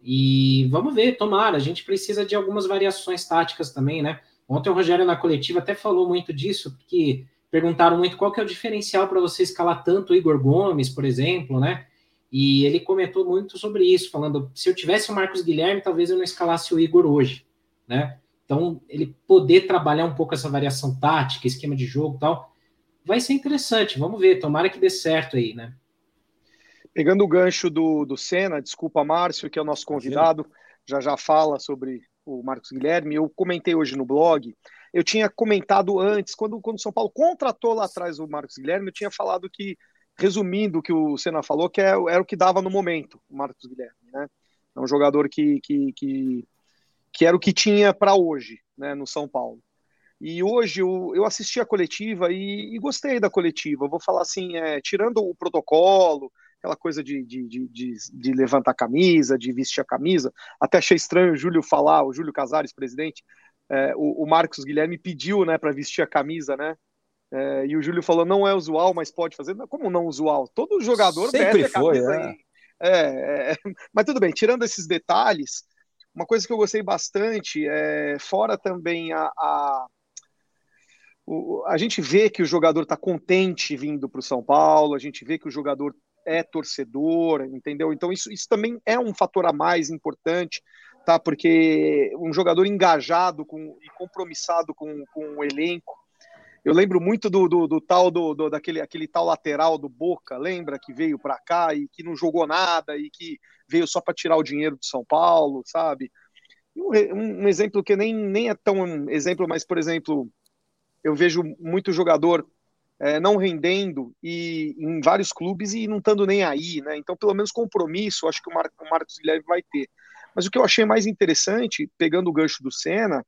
E vamos ver, tomara. A gente precisa de algumas variações táticas também, né? Ontem o Rogério na coletiva até falou muito disso, porque perguntaram muito qual que é o diferencial para você escalar tanto o Igor Gomes, por exemplo, né? E ele comentou muito sobre isso, falando: se eu tivesse o Marcos Guilherme, talvez eu não escalasse o Igor hoje, né? Então, ele poder trabalhar um pouco essa variação tática, esquema de jogo e tal, vai ser interessante. Vamos ver, tomara que dê certo aí, né? Pegando o gancho do, do Senna, desculpa, Márcio, que é o nosso convidado, já já fala sobre o Marcos Guilherme. Eu comentei hoje no blog, eu tinha comentado antes, quando, quando o São Paulo contratou lá atrás o Marcos Guilherme, eu tinha falado que, resumindo o que o Senna falou, que é, era o que dava no momento, o Marcos Guilherme, né? É um jogador que, que, que, que era o que tinha para hoje, né, no São Paulo. E hoje eu, eu assisti a coletiva e, e gostei da coletiva. Eu vou falar assim, é, tirando o protocolo, aquela coisa de, de, de, de, levantar a camisa, de vestir a camisa. Até achei estranho o Júlio falar, o Júlio Casares, presidente, é, o, o, Marcos Guilherme pediu né, para vestir a camisa, né? É, e o Júlio falou: não é usual, mas pode fazer. Como não usual? Todo jogador Sempre veste a camisa foi, é. É, é. Mas tudo bem, tirando esses detalhes, uma coisa que eu gostei bastante, é, fora também a, a a gente vê que o jogador está contente vindo para o São Paulo, a gente vê que o jogador é torcedor, entendeu? Então isso, isso também é um fator a mais importante, tá? Porque um jogador engajado com, e compromissado com, com o elenco. Eu lembro muito do, do, do tal do, do, daquele aquele tal lateral do Boca, lembra que veio para cá e que não jogou nada e que veio só para tirar o dinheiro do São Paulo, sabe? Um, um, exemplo que nem, nem é tão um exemplo, mas por exemplo, eu vejo muito jogador é, não rendendo e em vários clubes e não estando nem aí, né? Então, pelo menos compromisso, acho que o, Mar o Marcos Guilherme vai ter. Mas o que eu achei mais interessante, pegando o gancho do Senna,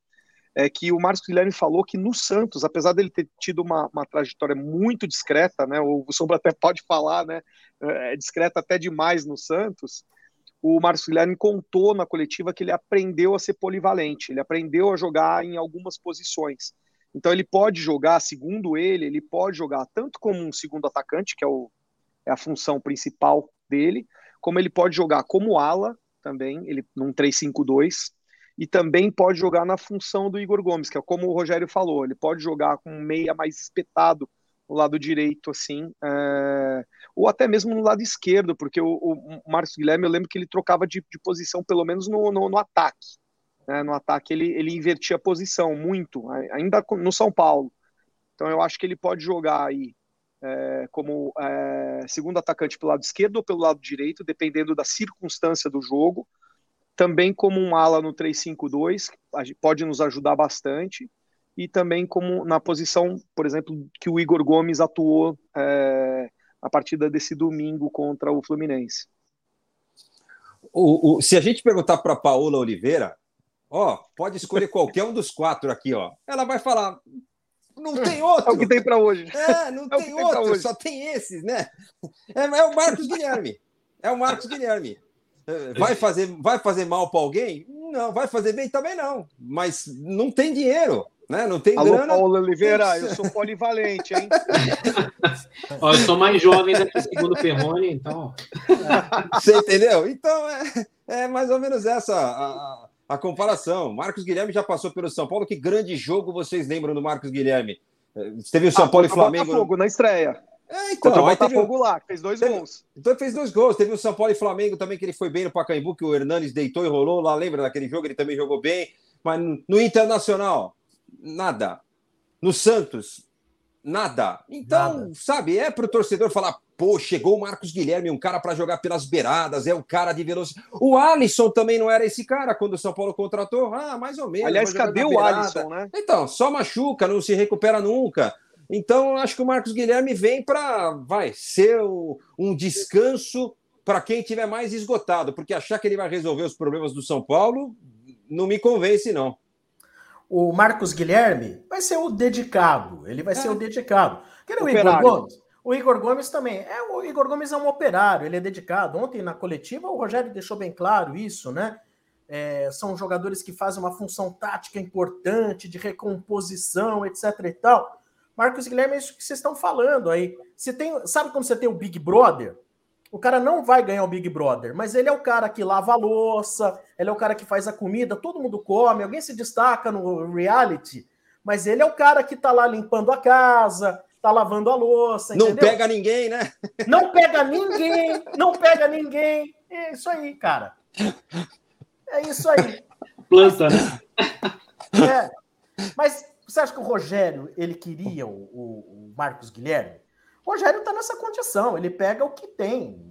é que o Marcos Guilherme falou que no Santos, apesar dele ter tido uma, uma trajetória muito discreta, né? O, Sombra até pode falar, né? É, é discreta até demais no Santos. O Marcos Guilherme contou na coletiva que ele aprendeu a ser polivalente, ele aprendeu a jogar em algumas posições. Então ele pode jogar, segundo ele, ele pode jogar tanto como um segundo atacante, que é, o, é a função principal dele, como ele pode jogar como ala também, ele num 3-5-2, e também pode jogar na função do Igor Gomes, que é como o Rogério falou, ele pode jogar com um meia mais espetado no lado direito, assim, é... ou até mesmo no lado esquerdo, porque o, o Marcos Guilherme, eu lembro que ele trocava de, de posição, pelo menos no, no, no ataque né, no ataque ele, ele invertia a posição muito, ainda no São Paulo. Então eu acho que ele pode jogar aí é, como é, segundo atacante pelo lado esquerdo ou pelo lado direito, dependendo da circunstância do jogo. Também como um ala no 3-5-2, pode nos ajudar bastante. E também como na posição, por exemplo, que o Igor Gomes atuou é, a partida desse domingo contra o Fluminense. O, o, se a gente perguntar para Paola Oliveira, Ó, pode escolher qualquer um dos quatro aqui, ó. Ela vai falar, não tem outro. É o que tem para hoje. É, não é tem, tem outro, só tem esses, né? É, é, o Marcos Guilherme. É o Marcos Guilherme. Vai fazer, vai fazer mal para alguém? Não. Vai fazer bem também não. Mas não tem dinheiro. Né? Não tem Alô, grana. Paulo Oliveira, eu sou polivalente, hein? Ó, eu sou mais jovem daqui segundo Perrone, então. Você entendeu? Então é, é mais ou menos essa a, a comparação. Marcos Guilherme já passou pelo São Paulo. Que grande jogo vocês lembram do Marcos Guilherme? Eh, teve o São ah, Paulo e Flamengo. Botafogo na estreia. É, então, contra o Botafogo teve... lá, fez dois teve... gols. Então fez dois gols. Teve o São Paulo e Flamengo também, que ele foi bem no Pacaembu, que o Hernanes deitou e rolou lá. Lembra daquele jogo? Ele também jogou bem. Mas no Internacional, nada. No Santos, nada. Então, nada. sabe, é para o torcedor falar, pô, chegou o Marcos Guilherme, um cara para jogar pelas beiradas, é o cara de velocidade. O Alisson também não era esse cara quando o São Paulo contratou. Ah, mais ou menos. Aliás, cadê o Alisson, né? Então, só machuca, não se recupera nunca. Então, acho que o Marcos Guilherme vem para, vai, ser o, um descanso para quem tiver mais esgotado, porque achar que ele vai resolver os problemas do São Paulo não me convence, não. O Marcos Guilherme vai ser o dedicado, ele vai é. ser o dedicado. Que o Igor Gomes. O Igor Gomes também. É, o Igor Gomes é um operário, ele é dedicado. Ontem na coletiva o Rogério deixou bem claro isso, né? É, são jogadores que fazem uma função tática importante, de recomposição, etc. e tal. Marcos Guilherme, é isso que vocês estão falando aí. Você tem, sabe quando você tem o Big Brother? O cara não vai ganhar o Big Brother, mas ele é o cara que lava a louça, ele é o cara que faz a comida, todo mundo come, alguém se destaca no reality, mas ele é o cara que tá lá limpando a casa, tá lavando a louça. Não pega ninguém, né? Não pega ninguém, não pega ninguém. É isso aí, cara. É isso aí. Planta, né? É. Mas você acha que o Rogério ele queria o, o Marcos Guilherme? O Rogério está nessa condição, ele pega o que tem.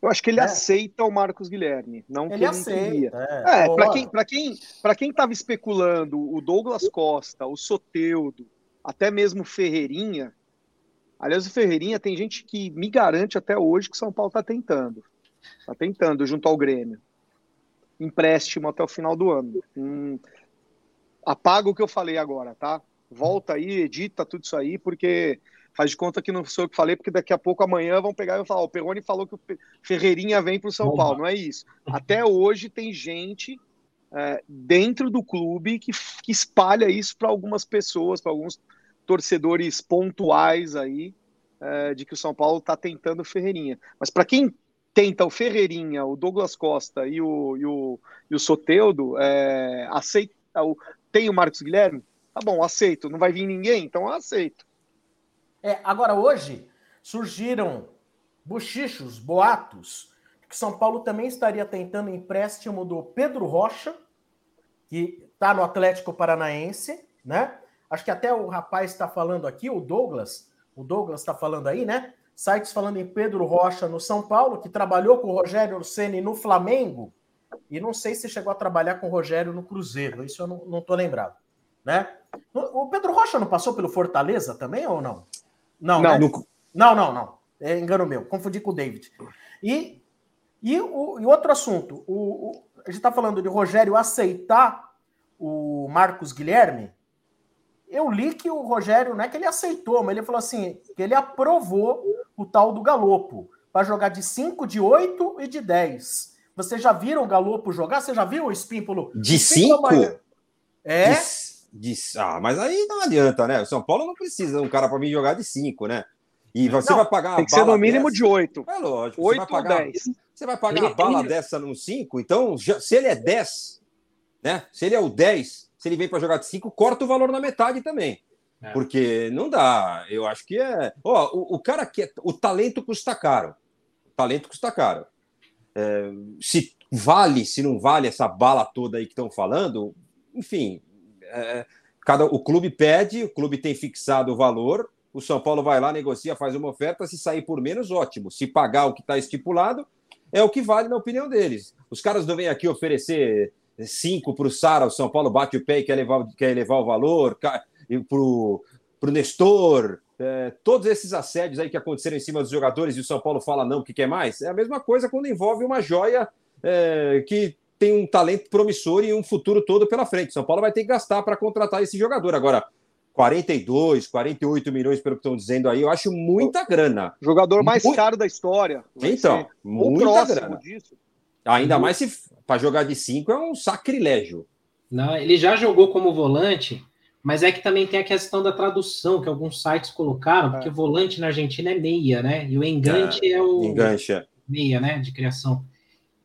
Eu acho que ele é. aceita o Marcos Guilherme, não ele que aceita. É, é para quem para quem para quem estava especulando o Douglas Costa, o Soteudo, até mesmo o Ferreirinha. Aliás, o Ferreirinha tem gente que me garante até hoje que São Paulo está tentando, está tentando junto ao Grêmio, empréstimo até o final do ano. Hum, apaga o que eu falei agora, tá? Volta aí, edita tudo isso aí, porque faz de conta que não sou eu que falei, porque daqui a pouco amanhã vão pegar e vão falar: o Perrone falou que o Ferreirinha vem para o São Paulo. Não é isso. Até hoje tem gente é, dentro do clube que, que espalha isso para algumas pessoas, para alguns torcedores pontuais aí, é, de que o São Paulo está tentando o Ferreirinha. Mas para quem tenta o Ferreirinha, o Douglas Costa e o, e o, e o Soteudo, é, aceita, o, tem o Marcos Guilherme? Tá bom, aceito. Não vai vir ninguém? Então aceito. É, agora, hoje, surgiram bochichos, boatos, que São Paulo também estaria tentando empréstimo do Pedro Rocha, que está no Atlético Paranaense, né? Acho que até o rapaz está falando aqui, o Douglas, o Douglas está falando aí, né? Sites falando em Pedro Rocha no São Paulo, que trabalhou com o Rogério Ceni no Flamengo, e não sei se chegou a trabalhar com o Rogério no Cruzeiro, isso eu não estou lembrado, né? O Pedro Rocha não passou pelo Fortaleza também ou não? Não, não, né? no... não, não, não. É engano meu. Confundi com o David. E, e, o, e outro assunto. O, o a gente está falando de Rogério aceitar o Marcos Guilherme. Eu li que o Rogério, não é que ele aceitou, mas ele falou assim, que ele aprovou o tal do Galopo para jogar de 5, de 8 e de 10. Vocês já viram o Galopo jogar? Você já viu o Espímpolo? De 5? É. De de, ah, mas aí não adianta, né? O São Paulo não precisa de um cara para mim jogar de 5, né? E você não, vai pagar Tem que ser no mínimo dessa, de 8. É lógico. 8 você vai pagar, 10. Você vai pagar ele, uma bala ele... dessa no 5, então, já, se ele é 10, né? Se ele é o 10, se ele vem para jogar de 5, corta o valor na metade também. É. Porque não dá. Eu acho que é. Ó, o, o cara que. É... O talento custa caro. O talento custa caro. É, se vale, se não vale essa bala toda aí que estão falando, enfim, é, cada, o clube pede, o clube tem fixado o valor, o São Paulo vai lá, negocia, faz uma oferta, se sair por menos, ótimo. Se pagar o que está estipulado, é o que vale na opinião deles. Os caras não vêm aqui oferecer cinco para o Sara, o São Paulo bate o pé e quer levar, quer levar o valor, para o Nestor, é, todos esses assédios aí que aconteceram em cima dos jogadores e o São Paulo fala não, que quer mais, é a mesma coisa quando envolve uma joia é, que tem um talento promissor e um futuro todo pela frente. São Paulo vai ter que gastar para contratar esse jogador. Agora, 42, 48 milhões, pelo que estão dizendo aí, eu acho muita grana. Jogador mais Muito... caro da história. Então, muita grana. Disso. Ainda mais se para jogar de 5 é um sacrilégio. Não, ele já jogou como volante, mas é que também tem a questão da tradução que alguns sites colocaram, porque é. volante na Argentina é meia, né? E o engante é, é o engancha. meia, né, de criação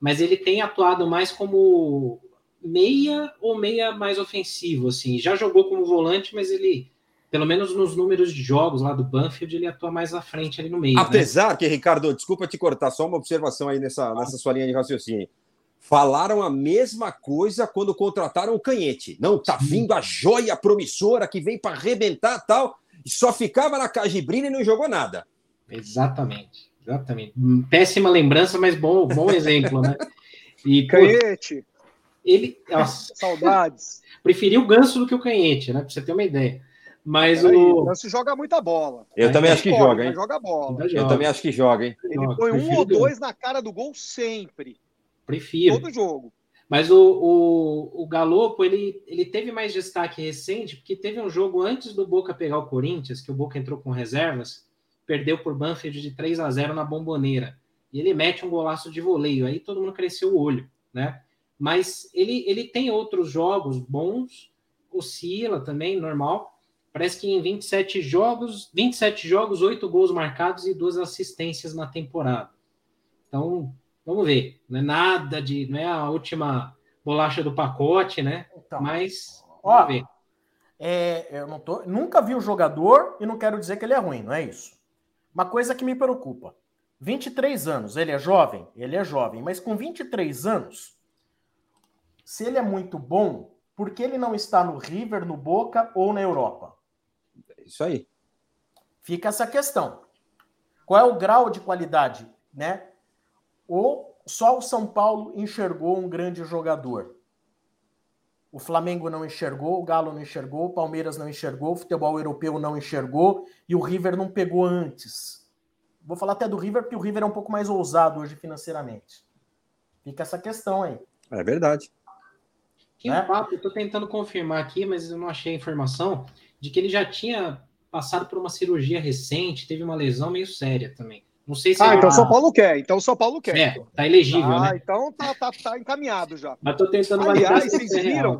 mas ele tem atuado mais como meia ou meia mais ofensivo, assim. Já jogou como volante, mas ele, pelo menos nos números de jogos lá do Banfield, ele atua mais à frente ali no meio. Né? Apesar né? que, Ricardo, desculpa te cortar, só uma observação aí nessa, nessa sua linha de raciocínio. Falaram a mesma coisa quando contrataram o Canhete. Não, tá vindo a joia promissora que vem para arrebentar tal, e só ficava na cajibrina e não jogou nada. Exatamente. Exatamente. Péssima lembrança, mas bom, bom exemplo, né? E, canhete. ele. Nossa, Saudades. Preferiu o ganso do que o canhete, né? Pra você ter uma ideia. Mas o. o ganso joga muita bola. Eu também acho que joga, hein? Joga bola. Eu também acho que joga, hein? Ele põe um ou dois na cara do gol sempre. Prefiro. Todo jogo. Mas o, o, o Galopo, ele, ele teve mais destaque recente, porque teve um jogo antes do Boca pegar o Corinthians, que o Boca entrou com reservas perdeu por Banfield de 3 a 0 na Bomboneira. E ele mete um golaço de voleio, aí todo mundo cresceu o olho, né? Mas ele, ele tem outros jogos bons, oscila também, normal. Parece que em 27 jogos, 27 jogos, 8 gols marcados e duas assistências na temporada. Então, vamos ver. Não é nada de. Não é a última bolacha do pacote, né? Então, Mas. Vamos ó, ver. É, eu não tô, nunca vi o jogador e não quero dizer que ele é ruim, não é isso. Uma coisa que me preocupa. 23 anos, ele é jovem? Ele é jovem, mas com 23 anos, se ele é muito bom, por que ele não está no River, no Boca ou na Europa? Isso aí. Fica essa questão. Qual é o grau de qualidade, né? Ou só o São Paulo enxergou um grande jogador? O Flamengo não enxergou, o Galo não enxergou, o Palmeiras não enxergou, o futebol europeu não enxergou e o River não pegou antes. Vou falar até do River, porque o River é um pouco mais ousado hoje financeiramente. Fica essa questão aí. É verdade. Tinha né? papo, eu tô tentando confirmar aqui, mas eu não achei a informação de que ele já tinha passado por uma cirurgia recente, teve uma lesão meio séria também. Não sei se. Ah, então São Paulo quer. Então São Paulo quer. É, tá elegível, ah, né? Então tá, tá, tá encaminhado já. Mas tô tentando Aliás, vocês viram?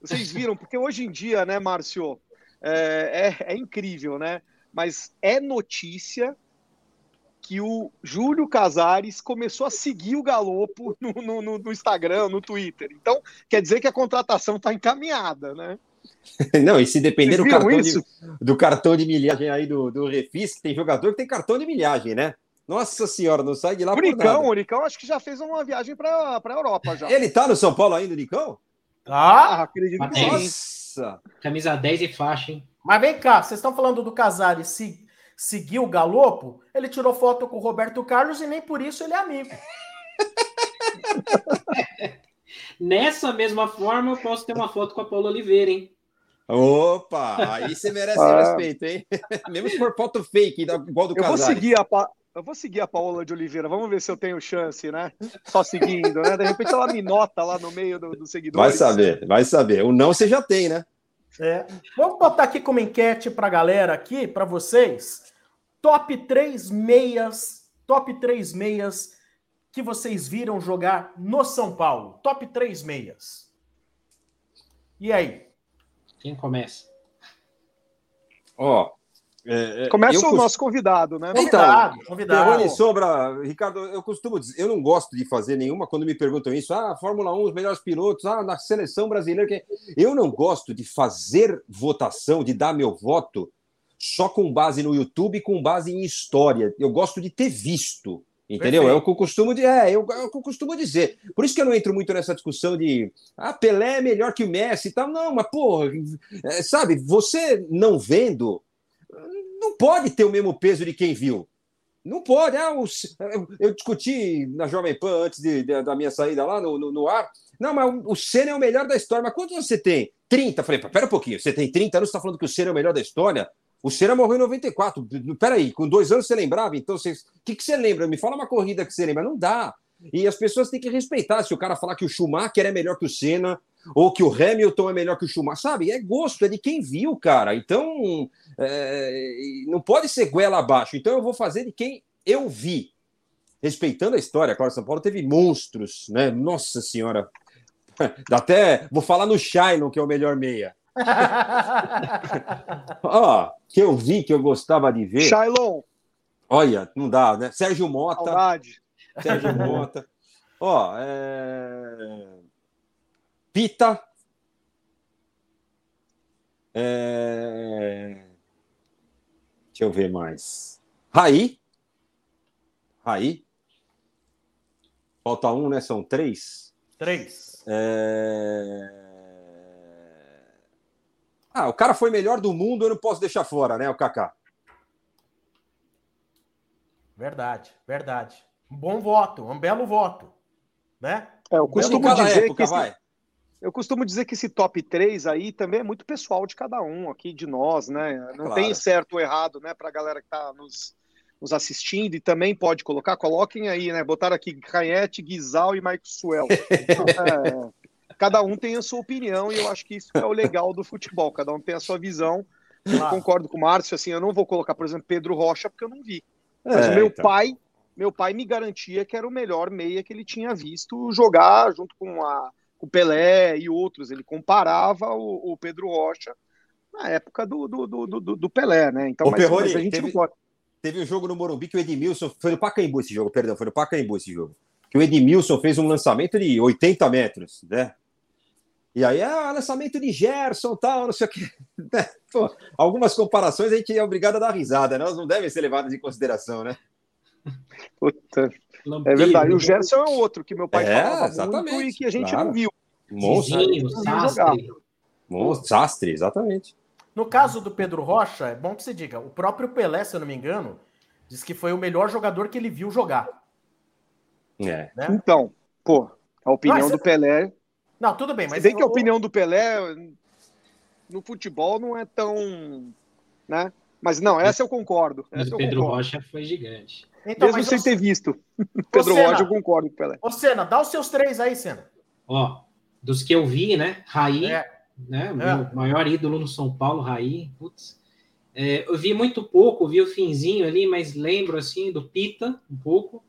Vocês viram? Porque hoje em dia, né, Márcio, é, é, é incrível, né? Mas é notícia que o Júlio Casares começou a seguir o Galopo no, no, no Instagram, no Twitter. Então, quer dizer que a contratação está encaminhada, né? Não, e se depender do cartão, de, do cartão de milhagem aí do, do Refis, tem jogador que tem cartão de milhagem, né? Nossa senhora, não sai de lá o Nicão, o Nicão acho que já fez uma viagem para a Europa já. Ele tá no São Paulo ainda, o Nicão? Ah, acredito que Nossa. Camisa 10 e faixa, hein? Mas vem cá, vocês estão falando do Casares se seguiu o Galopo, ele tirou foto com o Roberto Carlos e nem por isso ele é amigo. Nessa mesma forma, eu posso ter uma foto com a Paula Oliveira, hein? Opa, aí você merece ah. respeito, hein? Mesmo se for foto fake, igual do eu Vou seguir a pa... Eu vou seguir a Paola de Oliveira, vamos ver se eu tenho chance, né? Só seguindo, né? De repente ela me nota lá no meio do, do seguidor. Vai saber, vai saber. O não você já tem, né? É. Vamos botar aqui como enquete para a galera aqui, para vocês. Top 3 meias, top 3 meias que vocês viram jogar no São Paulo. Top 3 meias. E aí? Quem começa? Ó. Oh, é, é Começa o cost... nosso convidado, né? Convidado, então, convidado. Sombra, Ricardo, eu costumo dizer, eu não gosto de fazer nenhuma quando me perguntam isso. Ah, Fórmula 1, os melhores pilotos, ah, na seleção brasileira. Eu não gosto de fazer votação, de dar meu voto só com base no YouTube, com base em história. Eu gosto de ter visto. Entendeu? Perfeito. É o que eu costumo de, é, eu, é o que eu costumo dizer. Por isso que eu não entro muito nessa discussão de ah, Pelé é melhor que o Messi e tal. Não, mas porra, é, sabe, você não vendo não pode ter o mesmo peso de quem viu. Não pode. Ah, os, eu, discuti na Jovem Pan antes de, de, da minha saída lá no, no, no, ar. Não, mas o Senna é o melhor da história. Mas quantos você tem? 30. Falei, pera um pouquinho. Você tem 30 anos, você está falando que o Senna é o melhor da história? O Senna morreu em 94. Peraí, com dois anos você lembrava? Então, o que, que você lembra? Me fala uma corrida que você lembra. Não dá. E as pessoas têm que respeitar. Se o cara falar que o Schumacher é melhor que o Senna, ou que o Hamilton é melhor que o Schumacher, sabe? É gosto, é de quem viu, cara. Então, é, não pode ser goela abaixo. Então, eu vou fazer de quem eu vi. Respeitando a história, claro, São Paulo teve monstros, né? Nossa Senhora. Até vou falar no Shinon, que é o melhor meia. Ó, que eu vi, que eu gostava de ver. Shailon. Olha, não dá, né? Sérgio Mota. Saudade. Sérgio Mota. Ó, é... Pita. É... Deixa eu ver mais. Raí. Raí. Falta um, né? São três. Três. É... Ah, o cara foi melhor do mundo, eu não posso deixar fora, né, o Kaká? Verdade, verdade. Um bom voto, um belo voto, né? É, eu costumo dizer época, que esse, eu costumo dizer que esse top 3 aí também é muito pessoal de cada um aqui de nós, né? Não claro. tem certo ou errado, né, para a galera que está nos, nos assistindo e também pode colocar, coloquem aí, né? Botaram aqui Canhete, Guizal e Maxwell. é, cada um tem a sua opinião e eu acho que isso é o legal do futebol. Cada um tem a sua visão. Claro. Concordo com o Márcio, assim, eu não vou colocar, por exemplo, Pedro Rocha, porque eu não vi. Mas é, o meu então. pai, meu pai me garantia que era o melhor meia que ele tinha visto jogar junto com, a, com o Pelé e outros. Ele comparava o, o Pedro Rocha na época do, do, do, do, do Pelé, né? Então, mas, Perrone, mas a gente teve, não pode. Teve um jogo no Morumbi que o Edmilson. Foi no Pacaembu esse jogo, perdão, foi no Pacaembu esse jogo. Que o Edmilson fez um lançamento de 80 metros, né? E aí, ah, lançamento de Gerson, tal, não sei o que. Né? Pô, algumas comparações a gente é obrigado a dar risada, né? elas não devem ser levadas em consideração, né? Puta. É verdade. O Gerson é outro que meu pai é, falava exatamente, muito e que a gente claro. não viu. Monstro. Sastre. Monstro, Sastre, exatamente. No caso do Pedro Rocha, é bom que se diga, o próprio Pelé, se eu não me engano, diz que foi o melhor jogador que ele viu jogar. É. Né? Então, pô, a opinião do Pelé não, tudo bem, mas. Se bem que a opinião do Pelé no futebol não é tão. Né? Mas não, essa eu concordo. Mas o Pedro concordo. Rocha foi gigante. Então, Mesmo sem ter visto. Pedro Senna, Rocha, eu concordo com o Pelé. Ô, Senna, dá os seus três aí, Senna. Ó, dos que eu vi, né? Raí, é. né? É. Meu maior ídolo no São Paulo, Raí. Putz. É, eu vi muito pouco, vi o finzinho ali, mas lembro assim do Pita um pouco.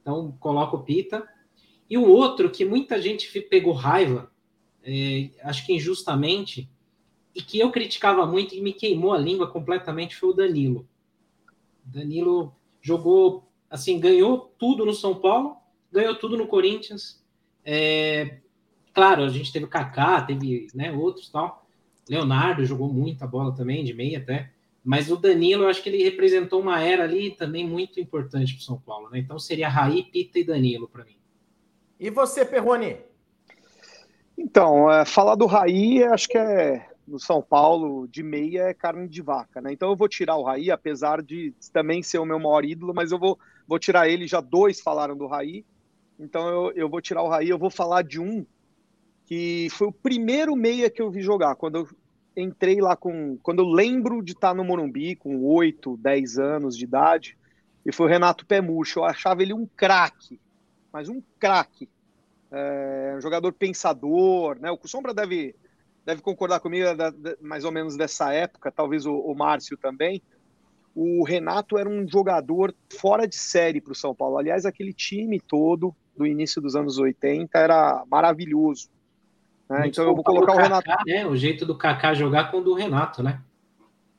Então coloco o Pita. E o outro que muita gente pegou raiva, é, acho que injustamente, e que eu criticava muito e me queimou a língua completamente foi o Danilo. Danilo jogou, assim, ganhou tudo no São Paulo, ganhou tudo no Corinthians. É, claro, a gente teve Kaká, teve né, outros tal. Leonardo jogou muita bola também, de meia até. Mas o Danilo, eu acho que ele representou uma era ali também muito importante para o São Paulo. Né? Então seria Raí, Pita e Danilo para mim. E você, Perrone? Então, é, falar do Raí, acho que é no São Paulo, de meia é carne de vaca, né? Então eu vou tirar o Raí, apesar de também ser o meu maior ídolo, mas eu vou, vou tirar ele. Já dois falaram do Raí, então eu, eu vou tirar o Raí. Eu vou falar de um que foi o primeiro meia que eu vi jogar, quando eu entrei lá com. Quando eu lembro de estar no Morumbi, com 8, 10 anos de idade, e foi o Renato Pé Murcho. Eu achava ele um craque mas um craque. É, um jogador pensador, né? O Sombra deve, deve concordar comigo é da, da, mais ou menos dessa época, talvez o, o Márcio também. O Renato era um jogador fora de série para o São Paulo. Aliás, aquele time todo do início dos anos 80 era maravilhoso. Né? Então eu vou colocar o, Renato. né? O jeito do Kaká jogar com o do Renato, né?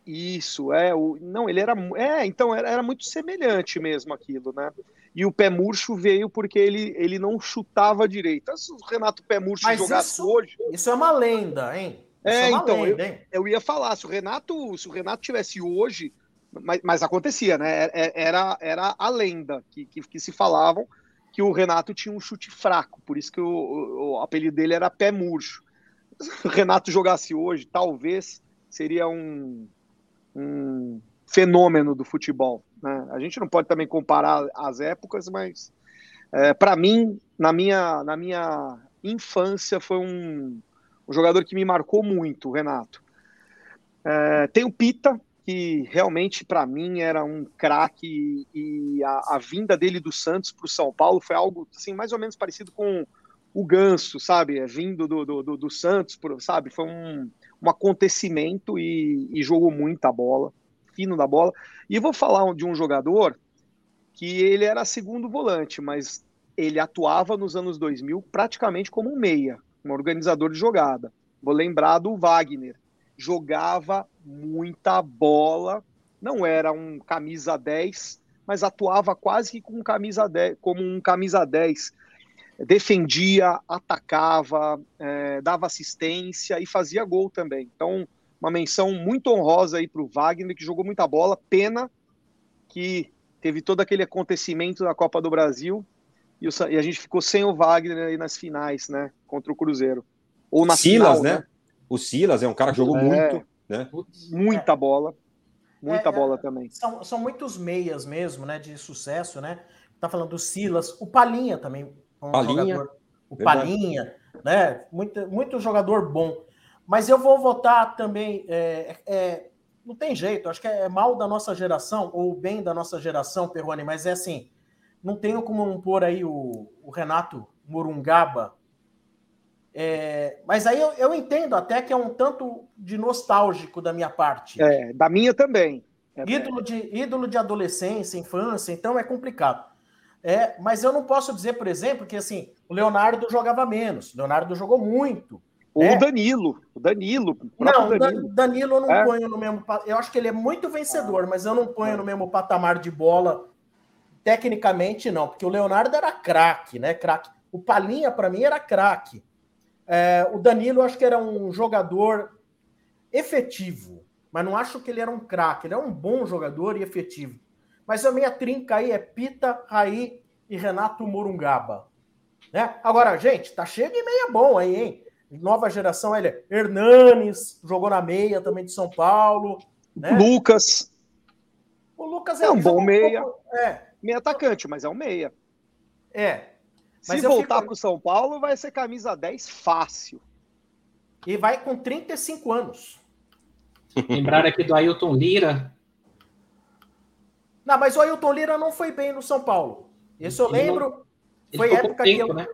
Isso, é. O, não, ele era. É, então era, era muito semelhante mesmo aquilo, né? E o pé murcho veio porque ele, ele não chutava direito. Se o Renato Pé Murcho Mas jogasse isso, hoje. Isso é uma lenda, hein? Isso é, é então, lenda, eu, hein? eu ia falar, se o Renato, se o Renato tivesse hoje, mas, mas acontecia, né? É, é, era, era a lenda que, que, que, se falavam que o Renato tinha um chute fraco, por isso que o, o, o apelido dele era pé murcho. Se o Renato jogasse hoje, talvez seria um, um fenômeno do futebol. Né? A gente não pode também comparar as épocas, mas é, para mim, na minha, na minha infância, foi um, um jogador que me marcou muito, Renato. É, tem o Pita, que realmente para mim era um craque e a, a, vinda dele do Santos para o São Paulo foi algo assim mais ou menos parecido com o Ganso, sabe? É, vindo do, do, do, do Santos, sabe? Foi um, um acontecimento e, e jogou muita bola fino da bola. E vou falar de um jogador que ele era segundo volante, mas ele atuava nos anos 2000 praticamente como um meia, um organizador de jogada. Vou lembrar do Wagner. Jogava muita bola, não era um camisa 10, mas atuava quase que com camisa 10, como um camisa 10. Defendia, atacava, é, dava assistência e fazia gol também. Então, uma menção muito honrosa aí para o Wagner, que jogou muita bola. Pena que teve todo aquele acontecimento da Copa do Brasil e, o, e a gente ficou sem o Wagner aí nas finais, né? Contra o Cruzeiro. Ou na Silas, final, né? né? O Silas é um cara que jogou é, muito, né? Muita bola. Muita é, bola também. São, são muitos meias mesmo, né? De sucesso, né? Tá falando do Silas, o Palinha também. Um Palinha. Jogador, o verdade. Palinha, né? Muito, muito jogador bom. Mas eu vou votar também. É, é, não tem jeito, acho que é mal da nossa geração, ou bem da nossa geração, Perrone, mas é assim: não tenho como pôr aí o, o Renato Morungaba É, mas aí eu, eu, entendo até que é um tanto de nostálgico da minha parte. É, da minha também. É ídolo, de, ídolo de adolescência, infância, então é complicado. É, mas eu não posso dizer, por exemplo, que assim, o Leonardo jogava menos. O Leonardo jogou muito. Ou né? o Danilo. O Danilo. O não, Danilo. Danilo eu não é? ponho no mesmo. Eu acho que ele é muito vencedor, mas eu não ponho no mesmo patamar de bola. Tecnicamente, não, porque o Leonardo era craque, né? Craque. O Palinha, para mim, era craque. É, o Danilo, eu acho que era um jogador efetivo, mas não acho que ele era um craque. Ele é um bom jogador e efetivo. Mas a minha trinca aí é Pita, Raí e Renato Morungaba. Né? Agora, gente, tá cheio de meia bom aí, hein? Nova geração, ele é Hernanes, jogou na meia também de São Paulo. Né? Lucas. O Lucas é, é um bom meia. Um pouco, é. Meia atacante, mas é um meia. É. Mas Se voltar fico... para o São Paulo, vai ser camisa 10 fácil. E vai com 35 anos. Lembrar aqui do Ailton Lira. Não, mas o Ailton Lira não foi bem no São Paulo. Isso eu lembro. Foi época tempo, que eu, né?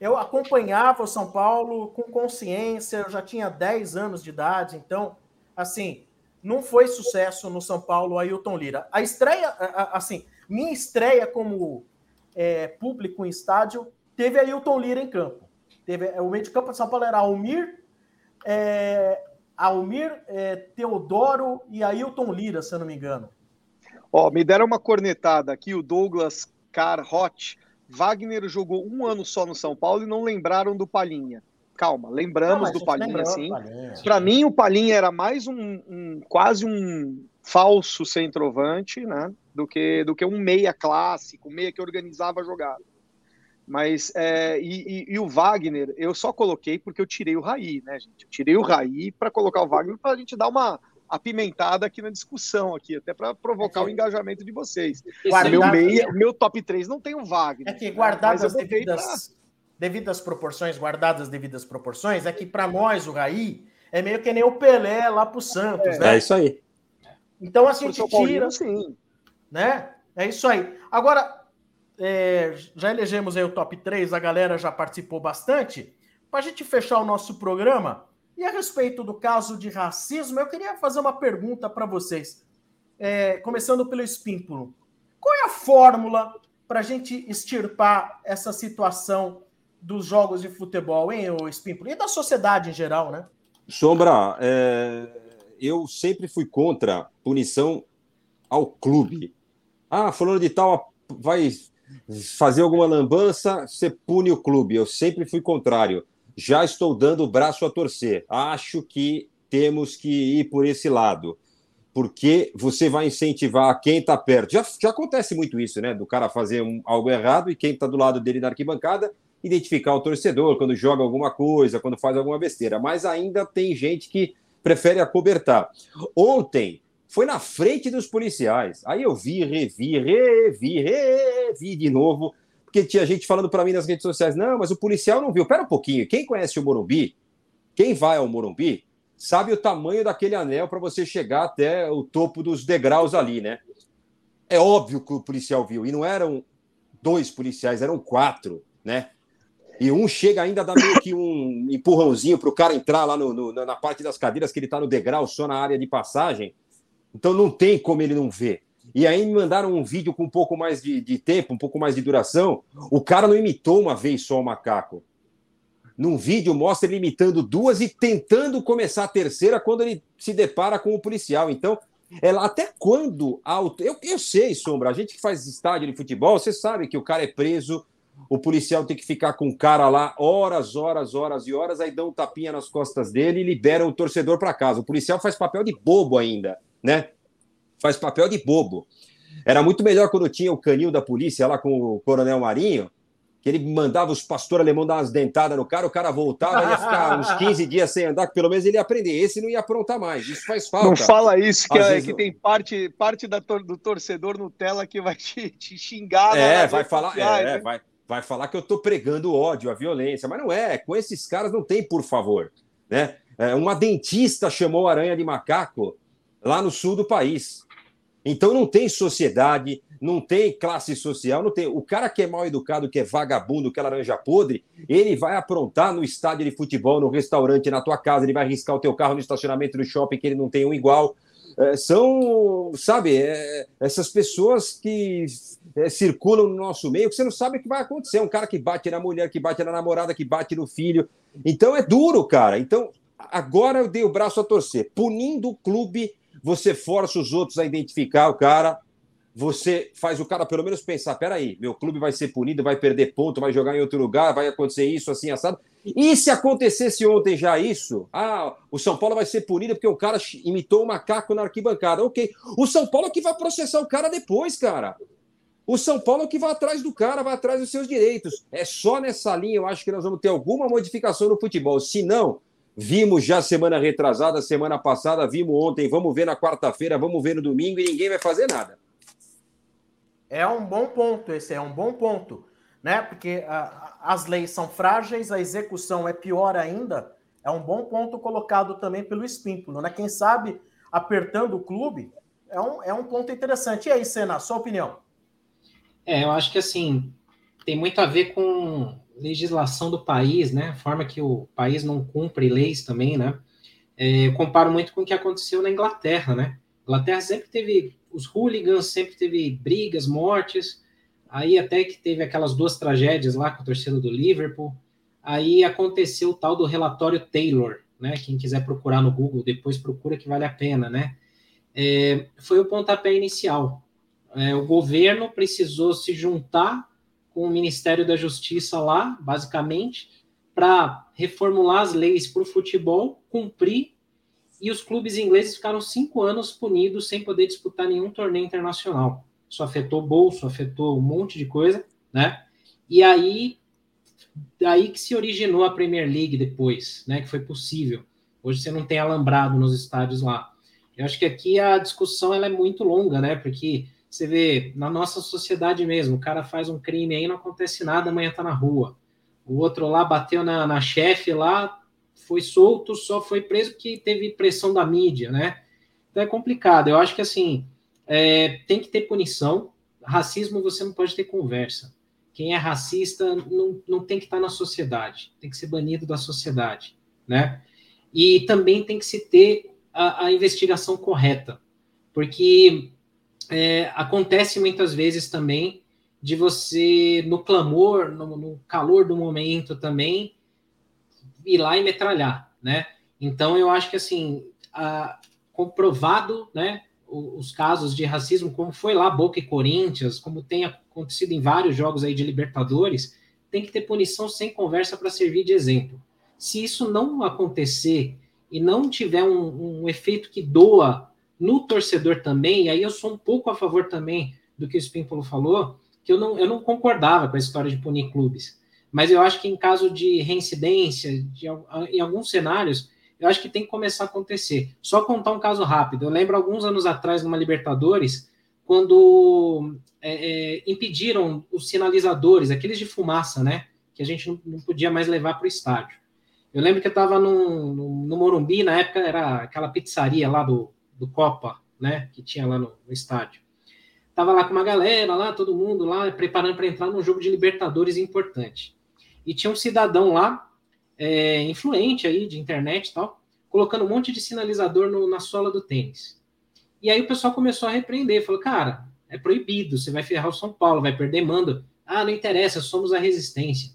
Eu acompanhava o São Paulo com consciência, eu já tinha 10 anos de idade, então, assim, não foi sucesso no São Paulo Ailton Lira. A estreia, assim, minha estreia como é, público em estádio teve Ailton Lira em campo. Teve, o meio de campo de São Paulo era Almir, é, Almir, é, Teodoro e Ailton Lira, se eu não me engano. Ó, me deram uma cornetada aqui, o Douglas Carhot Wagner jogou um ano só no São Paulo e não lembraram do Palinha. Calma, lembramos não, do Palinha, sim. Para mim, o Palinha era mais um, um, quase um falso centroavante, né? Do que, do que um meia clássico, meia que organizava a jogada. Mas, é, e, e, e, o Wagner, eu só coloquei porque eu tirei o Raí, né, gente? Eu tirei o Raí para colocar o Wagner para a gente dar uma, apimentada aqui na discussão, aqui, até para provocar é o engajamento de vocês. Guardado... Meu, meia, meu top 3 não tem o Wagner. É que guardadas as devidas, pra... devidas proporções, guardadas as devidas proporções, é que para nós, o Raí, é meio que nem o Pelé lá para o Santos, é. né? É isso aí. Então a gente tira. Sim. Né? É isso aí. Agora, é, já elegemos aí o top 3, a galera já participou bastante. Para a gente fechar o nosso programa, e a respeito do caso de racismo, eu queria fazer uma pergunta para vocês. É, começando pelo Espímpulo. Qual é a fórmula para a gente extirpar essa situação dos jogos de futebol, hein, Espímpulo? E da sociedade em geral, né? Sombra, é, eu sempre fui contra punição ao clube. Ah, falando de tal, vai fazer alguma lambança, você pune o clube. Eu sempre fui contrário já estou dando o braço a torcer. Acho que temos que ir por esse lado, porque você vai incentivar quem está perto. Já, já acontece muito isso, né? Do cara fazer um, algo errado e quem está do lado dele na arquibancada identificar o torcedor quando joga alguma coisa, quando faz alguma besteira. Mas ainda tem gente que prefere acobertar. Ontem foi na frente dos policiais. Aí eu vi, revi, revi, revi de novo porque tinha gente falando para mim nas redes sociais: não, mas o policial não viu. Pera um pouquinho, quem conhece o Morumbi, quem vai ao Morumbi, sabe o tamanho daquele anel para você chegar até o topo dos degraus ali, né? É óbvio que o policial viu, e não eram dois policiais, eram quatro, né? E um chega ainda a dar meio que um empurrãozinho para o cara entrar lá no, no, na parte das cadeiras, que ele está no degrau, só na área de passagem. Então não tem como ele não ver. E aí me mandaram um vídeo com um pouco mais de, de tempo, um pouco mais de duração. O cara não imitou uma vez só o macaco. Num vídeo mostra ele imitando duas e tentando começar a terceira quando ele se depara com o policial. Então, ela até quando eu, eu sei, Sombra, a gente que faz estádio de futebol, você sabe que o cara é preso, o policial tem que ficar com o cara lá horas, horas, horas e horas, aí dão um tapinha nas costas dele e liberam o torcedor para casa. O policial faz papel de bobo ainda, né? Faz papel de bobo. Era muito melhor quando tinha o canil da polícia lá com o Coronel Marinho, que ele mandava os pastores alemães dar umas dentadas no cara, o cara voltava, ia ficar uns 15 dias sem andar, que pelo menos ele ia aprender. Esse não ia aprontar mais. Isso faz falta. Não fala isso, que, é, que tem parte, parte da tor do torcedor Nutella que vai te, te xingar. É, vai falar, é, né? vai, vai falar que eu tô pregando ódio, a violência, mas não é. Com esses caras não tem, por favor. Né? É, uma dentista chamou aranha de macaco lá no sul do país. Então não tem sociedade, não tem classe social, não tem. O cara que é mal educado, que é vagabundo, que é laranja podre, ele vai aprontar no estádio de futebol, no restaurante, na tua casa, ele vai arriscar o teu carro no estacionamento do shopping que ele não tem um igual. É, são, sabe, é, essas pessoas que é, circulam no nosso meio que você não sabe o que vai acontecer. Um cara que bate na mulher, que bate na namorada, que bate no filho. Então é duro, cara. Então agora eu dei o braço a torcer. Punindo o clube, você força os outros a identificar o cara você faz o cara pelo menos pensar: peraí, meu clube vai ser punido, vai perder ponto, vai jogar em outro lugar, vai acontecer isso, assim, assado. E se acontecesse ontem já isso? Ah, o São Paulo vai ser punido porque o cara imitou o um macaco na arquibancada. Ok. O São Paulo é que vai processar o cara depois, cara. O São Paulo é que vai atrás do cara, vai atrás dos seus direitos. É só nessa linha, eu acho que nós vamos ter alguma modificação no futebol. Se não, vimos já semana retrasada, semana passada, vimos ontem, vamos ver na quarta-feira, vamos ver no domingo e ninguém vai fazer nada. É um bom ponto, esse é um bom ponto, né? Porque a, as leis são frágeis, a execução é pior ainda. É um bom ponto colocado também pelo Espímpulo, né? Quem sabe apertando o clube é um, é um ponto interessante. E aí, Senna, sua opinião? É, eu acho que assim tem muito a ver com legislação do país, né? A forma que o país não cumpre leis também, né? É, eu comparo muito com o que aconteceu na Inglaterra, né? Inglaterra sempre teve os hooligans sempre teve brigas, mortes. Aí até que teve aquelas duas tragédias lá com a torcida do Liverpool. Aí aconteceu o tal do relatório Taylor, né? Quem quiser procurar no Google, depois procura que vale a pena, né? É, foi o pontapé inicial. É, o governo precisou se juntar com o Ministério da Justiça lá, basicamente, para reformular as leis para o futebol, cumprir e os clubes ingleses ficaram cinco anos punidos sem poder disputar nenhum torneio internacional. Isso afetou bolso, afetou um monte de coisa, né? E aí, daí que se originou a Premier League depois, né? Que foi possível. Hoje você não tem alambrado nos estádios lá. Eu acho que aqui a discussão ela é muito longa, né? Porque você vê na nossa sociedade mesmo, o cara faz um crime aí, não acontece nada, amanhã tá na rua. O outro lá bateu na, na chefe lá, foi solto, só foi preso porque teve pressão da mídia, né? Então é complicado. Eu acho que assim é, tem que ter punição. Racismo você não pode ter conversa. Quem é racista não, não tem que estar na sociedade, tem que ser banido da sociedade, né? E também tem que se ter a, a investigação correta, porque é, acontece muitas vezes também de você, no clamor, no, no calor do momento também, ir lá e metralhar, né? Então eu acho que assim, a, comprovado, né, os, casos de racismo, como foi lá Boca e Corinthians, como tem acontecido em vários jogos aí de Libertadores, tem que ter punição sem conversa para servir de exemplo. Se isso não acontecer e não tiver um, um efeito que doa no torcedor também, e aí eu sou um pouco a favor também do que o Spímpolo falou, que eu não, eu não concordava com a história de punir clubes. Mas eu acho que em caso de reincidência, de, em alguns cenários, eu acho que tem que começar a acontecer. Só contar um caso rápido. Eu lembro alguns anos atrás, numa Libertadores, quando é, é, impediram os sinalizadores, aqueles de fumaça, né? Que a gente não, não podia mais levar para o estádio. Eu lembro que eu estava no, no, Morumbi, na época era aquela pizzaria lá do, do Copa, né? Que tinha lá no, no estádio. Tava lá com uma galera, lá, todo mundo lá, preparando para entrar num jogo de Libertadores importante e tinha um cidadão lá, é, influente aí de internet e tal, colocando um monte de sinalizador no, na sola do tênis. E aí o pessoal começou a repreender, falou, cara, é proibido, você vai ferrar o São Paulo, vai perder mando. Ah, não interessa, somos a resistência.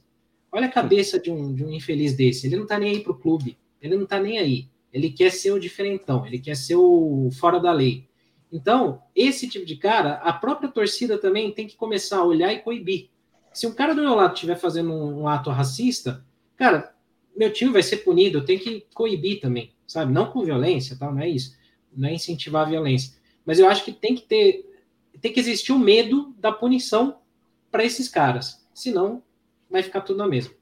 Olha a cabeça de um, de um infeliz desse, ele não tá nem aí pro clube, ele não tá nem aí. Ele quer ser o diferentão, ele quer ser o fora da lei. Então, esse tipo de cara, a própria torcida também tem que começar a olhar e coibir. Se um cara do meu lado estiver fazendo um, um, ato racista, cara, meu time vai ser punido, eu tenho que coibir também, sabe? Não com violência, tá? Não é isso. Não é incentivar a violência. Mas eu acho que tem que ter, tem que existir o medo da punição para esses caras. Senão, vai ficar tudo na mesma.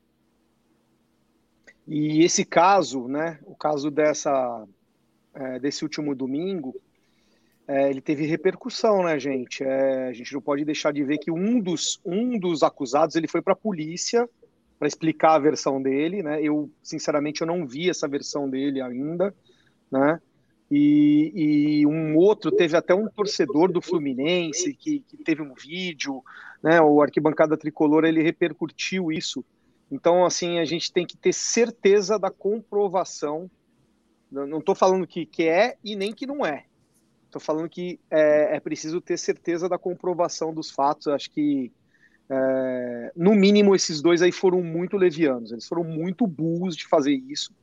E esse caso, né? O caso dessa, é, desse último domingo, é, ele teve repercussão, né, gente? É, a gente não pode deixar de ver que um dos, um dos acusados ele foi para a polícia para explicar a versão dele, né? Eu, sinceramente, eu não vi essa versão dele ainda, né? E, e, um outro, teve até um torcedor do Fluminense que, que, teve um vídeo, né? O Arquibancada Tricolor ele repercutiu isso. Então, assim, a gente tem que ter certeza da comprovação. Não estou falando que, que é e nem que não é. Estou falando que é, é, preciso ter certeza da comprovação dos fatos. Acho que, é, no mínimo, esses dois aí foram muito levianos. Eles foram muito burros de fazer isso.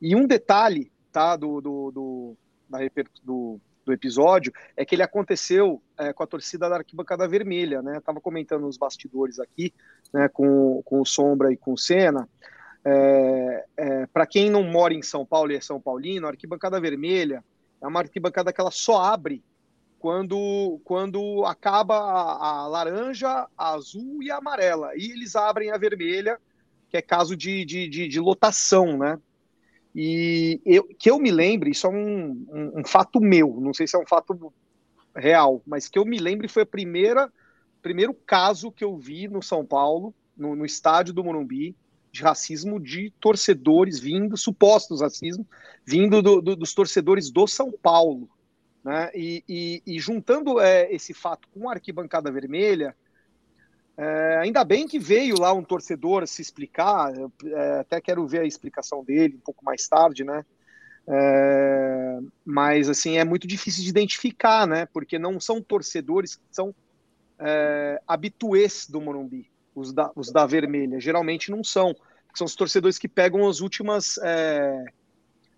E um detalhe tá, do, do, do, da, do, do episódio é que ele aconteceu é, com a torcida da arquibancada vermelha, né? Tava comentando nos bastidores aqui, né, com, com o Sombra e com o Senna. É, é, Para quem não mora em São Paulo e é São Paulino, a arquibancada vermelha é uma arquibancada que ela só abre quando, quando acaba a, a, laranja, a azul e a amarela. E eles abrem a vermelha, que é caso de, de, de, de lotação, né? E eu, que eu me lembre, isso é um, um, um, fato meu, não sei se é um fato real, mas que eu me lembre foi a primeira primeiro caso que eu vi no São Paulo, no, no estádio do Morumbi, de racismo de torcedores vindo, supostos racismo, vindo do, do, dos torcedores do São Paulo. Né? E, e, e juntando é, esse fato com a arquibancada vermelha, é, ainda bem que veio lá um torcedor se explicar, é, até quero ver a explicação dele um pouco mais tarde, né? É, mas assim é muito difícil de identificar, né? Porque não são torcedores que são é, habituês do Morumbi, os da, os da vermelha. Geralmente não são. São os torcedores que pegam as últimas. É,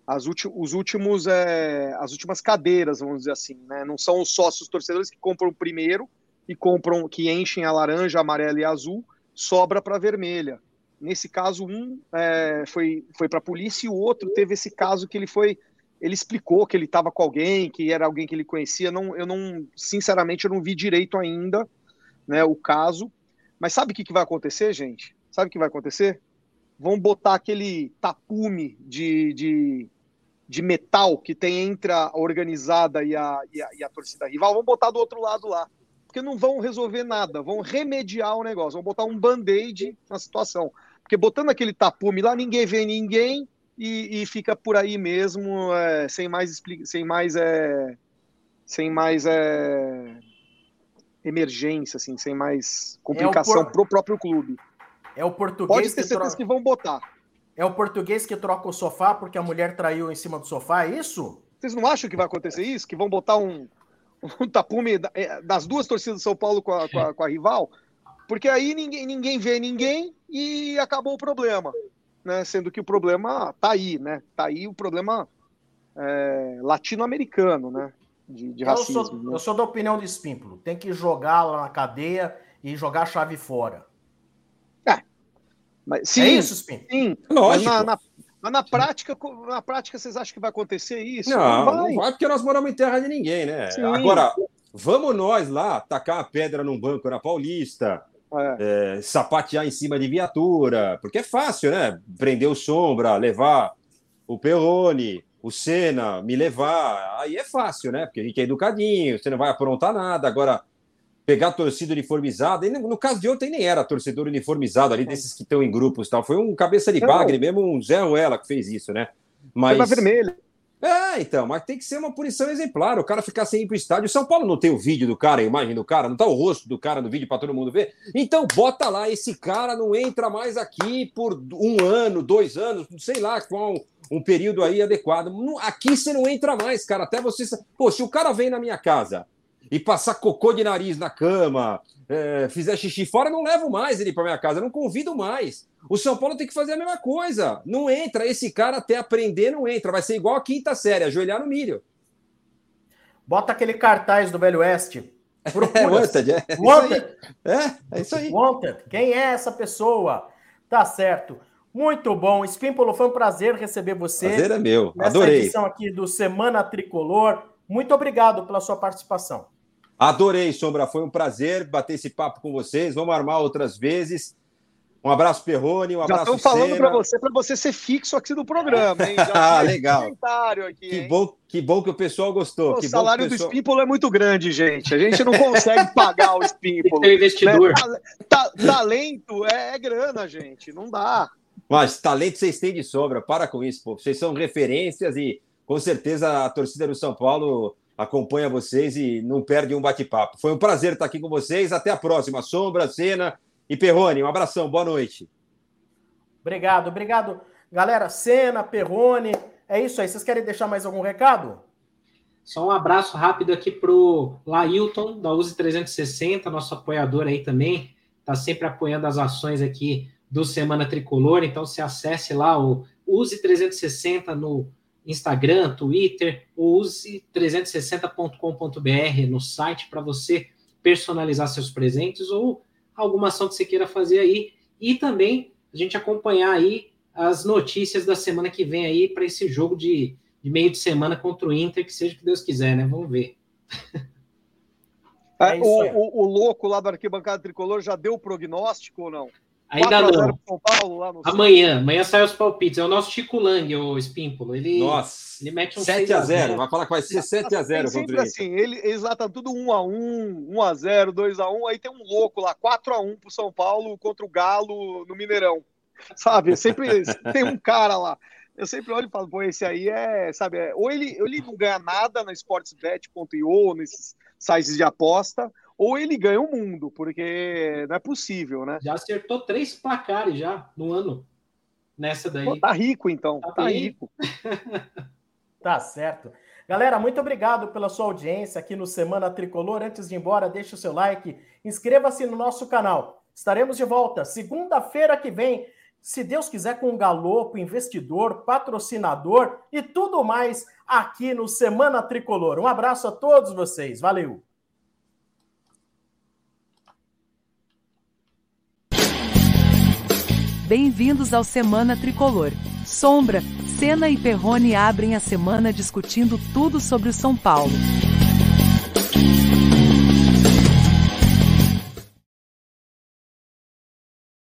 as os últimos, é, as últimas cadeiras, vamos dizer assim, né? Não são os sócios torcedores que compram primeiro e compram, que enchem a laranja, amarela e azul, sobra para vermelha. Nesse caso, um é, foi, foi para a polícia e o outro teve esse caso que ele foi. Ele explicou que ele estava com alguém, que era alguém que ele conhecia. Não, eu não, sinceramente, eu não vi direito ainda né, o caso. Mas sabe o que, que vai acontecer, gente? Sabe o que vai acontecer? Vão botar aquele tapume de, de, de metal que tem entre a organizada e a, e a, e a torcida rival, vão botar do outro lado lá porque não vão resolver nada, vão remediar o negócio, vão botar um band-aid na situação. Porque botando aquele tapume lá, ninguém vê ninguém e, e fica por aí mesmo, é, sem mais sem mais é, sem mais é, emergência, assim, sem mais complicação é por... pro próprio clube. É o português Pode ter certeza que, que vão botar. É o português que troca o sofá porque a mulher traiu em cima do sofá, é isso? Vocês não acham que vai acontecer isso? Que vão botar um, um tapume é, das duas torcidas de São Paulo com a, com a, com a rival, porque aí ninguém, ninguém vê ninguém e acabou o problema. Né? Sendo que o problema tá aí, né? Tá aí o problema é, latino-americano, né? De, de racismo. Eu sou, né? eu sou da opinião de Espímpolo. Tem que jogar lá na cadeia e jogar a chave fora. É. Mas, sim, é isso, Espímpolo? Sim. Lógico. Mas na, na, mas na prática, na prática, vocês acham que vai acontecer isso? Não, não vai, não vai porque nós moramos em terra de ninguém, né? Sim. Agora, vamos nós lá tacar a pedra num banco na Paulista, é. É, sapatear em cima de viatura, porque é fácil, né? Prender o Sombra, levar o Perrone, o Senna, me levar. Aí é fácil, né? Porque a gente é educadinho, você não vai aprontar nada. Agora, pegar a torcida uniformizada. E no caso de ontem nem era torcedor uniformizado ali, desses que estão em grupos tal. Foi um cabeça de bagre mesmo, um Zé Ruela que fez isso, né? Mas. Foi vermelha. É, então, mas tem que ser uma punição exemplar. O cara ficar sem ir pro estádio. O São Paulo não tem o vídeo do cara, a imagem do cara, não tá o rosto do cara no vídeo para todo mundo ver. Então, bota lá, esse cara não entra mais aqui por um ano, dois anos, sei lá qual um período aí adequado. Aqui você não entra mais, cara. Até você. Pô, se o cara vem na minha casa e passar cocô de nariz na cama, é, fizer xixi fora, não levo mais ele para minha casa, não convido mais. O São Paulo tem que fazer a mesma coisa. Não entra, esse cara até aprender não entra. Vai ser igual a quinta série, ajoelhar no milho. Bota aquele cartaz do Velho Oeste. É, wanted, é. Wanted. É, é isso aí. Wanted. Quem é essa pessoa? Tá certo. Muito bom. Spímpolo, foi um prazer receber você. Prazer é meu. Adorei. Nessa edição aqui do Semana Tricolor. Muito obrigado pela sua participação. Adorei, Sombra. Foi um prazer bater esse papo com vocês. Vamos armar outras vezes. Um abraço, Perrone. Um abraço, Já estou falando para você, para você ser fixo aqui no programa, hein? ah, legal. Aqui, que, bom, que bom que o pessoal gostou. o que salário do pessoal... Espímpolo é muito grande, gente. A gente não consegue pagar o Espímpolo. Tem investidor. Né? Ta talento é, é grana, gente. Não dá. Mas talento vocês têm de sobra. Para com isso, pô. Vocês são referências e com certeza a torcida do São Paulo acompanha vocês e não perde um bate-papo. Foi um prazer estar aqui com vocês. Até a próxima. Sombra, Cena e Perrone. Um abração, boa noite. Obrigado, obrigado. Galera, Cena, Perrone, é isso aí. Vocês querem deixar mais algum recado? Só um abraço rápido aqui pro Lailton, da Use 360, nosso apoiador aí também. Está sempre apoiando as ações aqui do Semana Tricolor. Então, se acesse lá o Use 360 no Instagram, Twitter, ou use360.com.br no site para você personalizar seus presentes ou alguma ação que você queira fazer aí. E também a gente acompanhar aí as notícias da semana que vem aí para esse jogo de, de, meio de semana contra o Inter, que seja o que Deus quiser, né? Vamos ver. É, o, o, o, louco lá da arquibancada tricolor já deu o prognóstico ou não? Ainda não. São Paulo, lá no amanhã, amanhã sai os palpites. É o nosso Chico Lang, o Espímpolo. Ele, Nossa, ele mete um 7 a 0 Vai falar que vai ser 7 a 0 Sempre assim, ele, eles lá tá tudo 1 a 1 1 a 0 2 a 1 Aí tem um louco lá, 4 a 1 pro São Paulo contra o Galo no Mineirão. Sabe? Sempre tem um cara lá. Eu sempre olho e falo, pô, esse aí é, sabe, é, ou ele, ele não ganha nada na sportsbet.io, nesses sites de aposta, ou ele ganha o mundo, porque não é possível, né? Já acertou três placares já no ano nessa daí. Pô, tá rico, então. Tá, tá rico. tá certo. Galera, muito obrigado pela sua audiência aqui no Semana Tricolor. Antes de ir embora, deixe o seu like, inscreva-se no nosso canal. Estaremos de volta segunda-feira que vem, se Deus quiser, com um galopo, investidor, patrocinador e tudo mais aqui no Semana Tricolor. Um abraço a todos vocês. Valeu! Bem-vindos ao Semana Tricolor. Sombra, Senna e Perrone abrem a semana discutindo tudo sobre o São Paulo.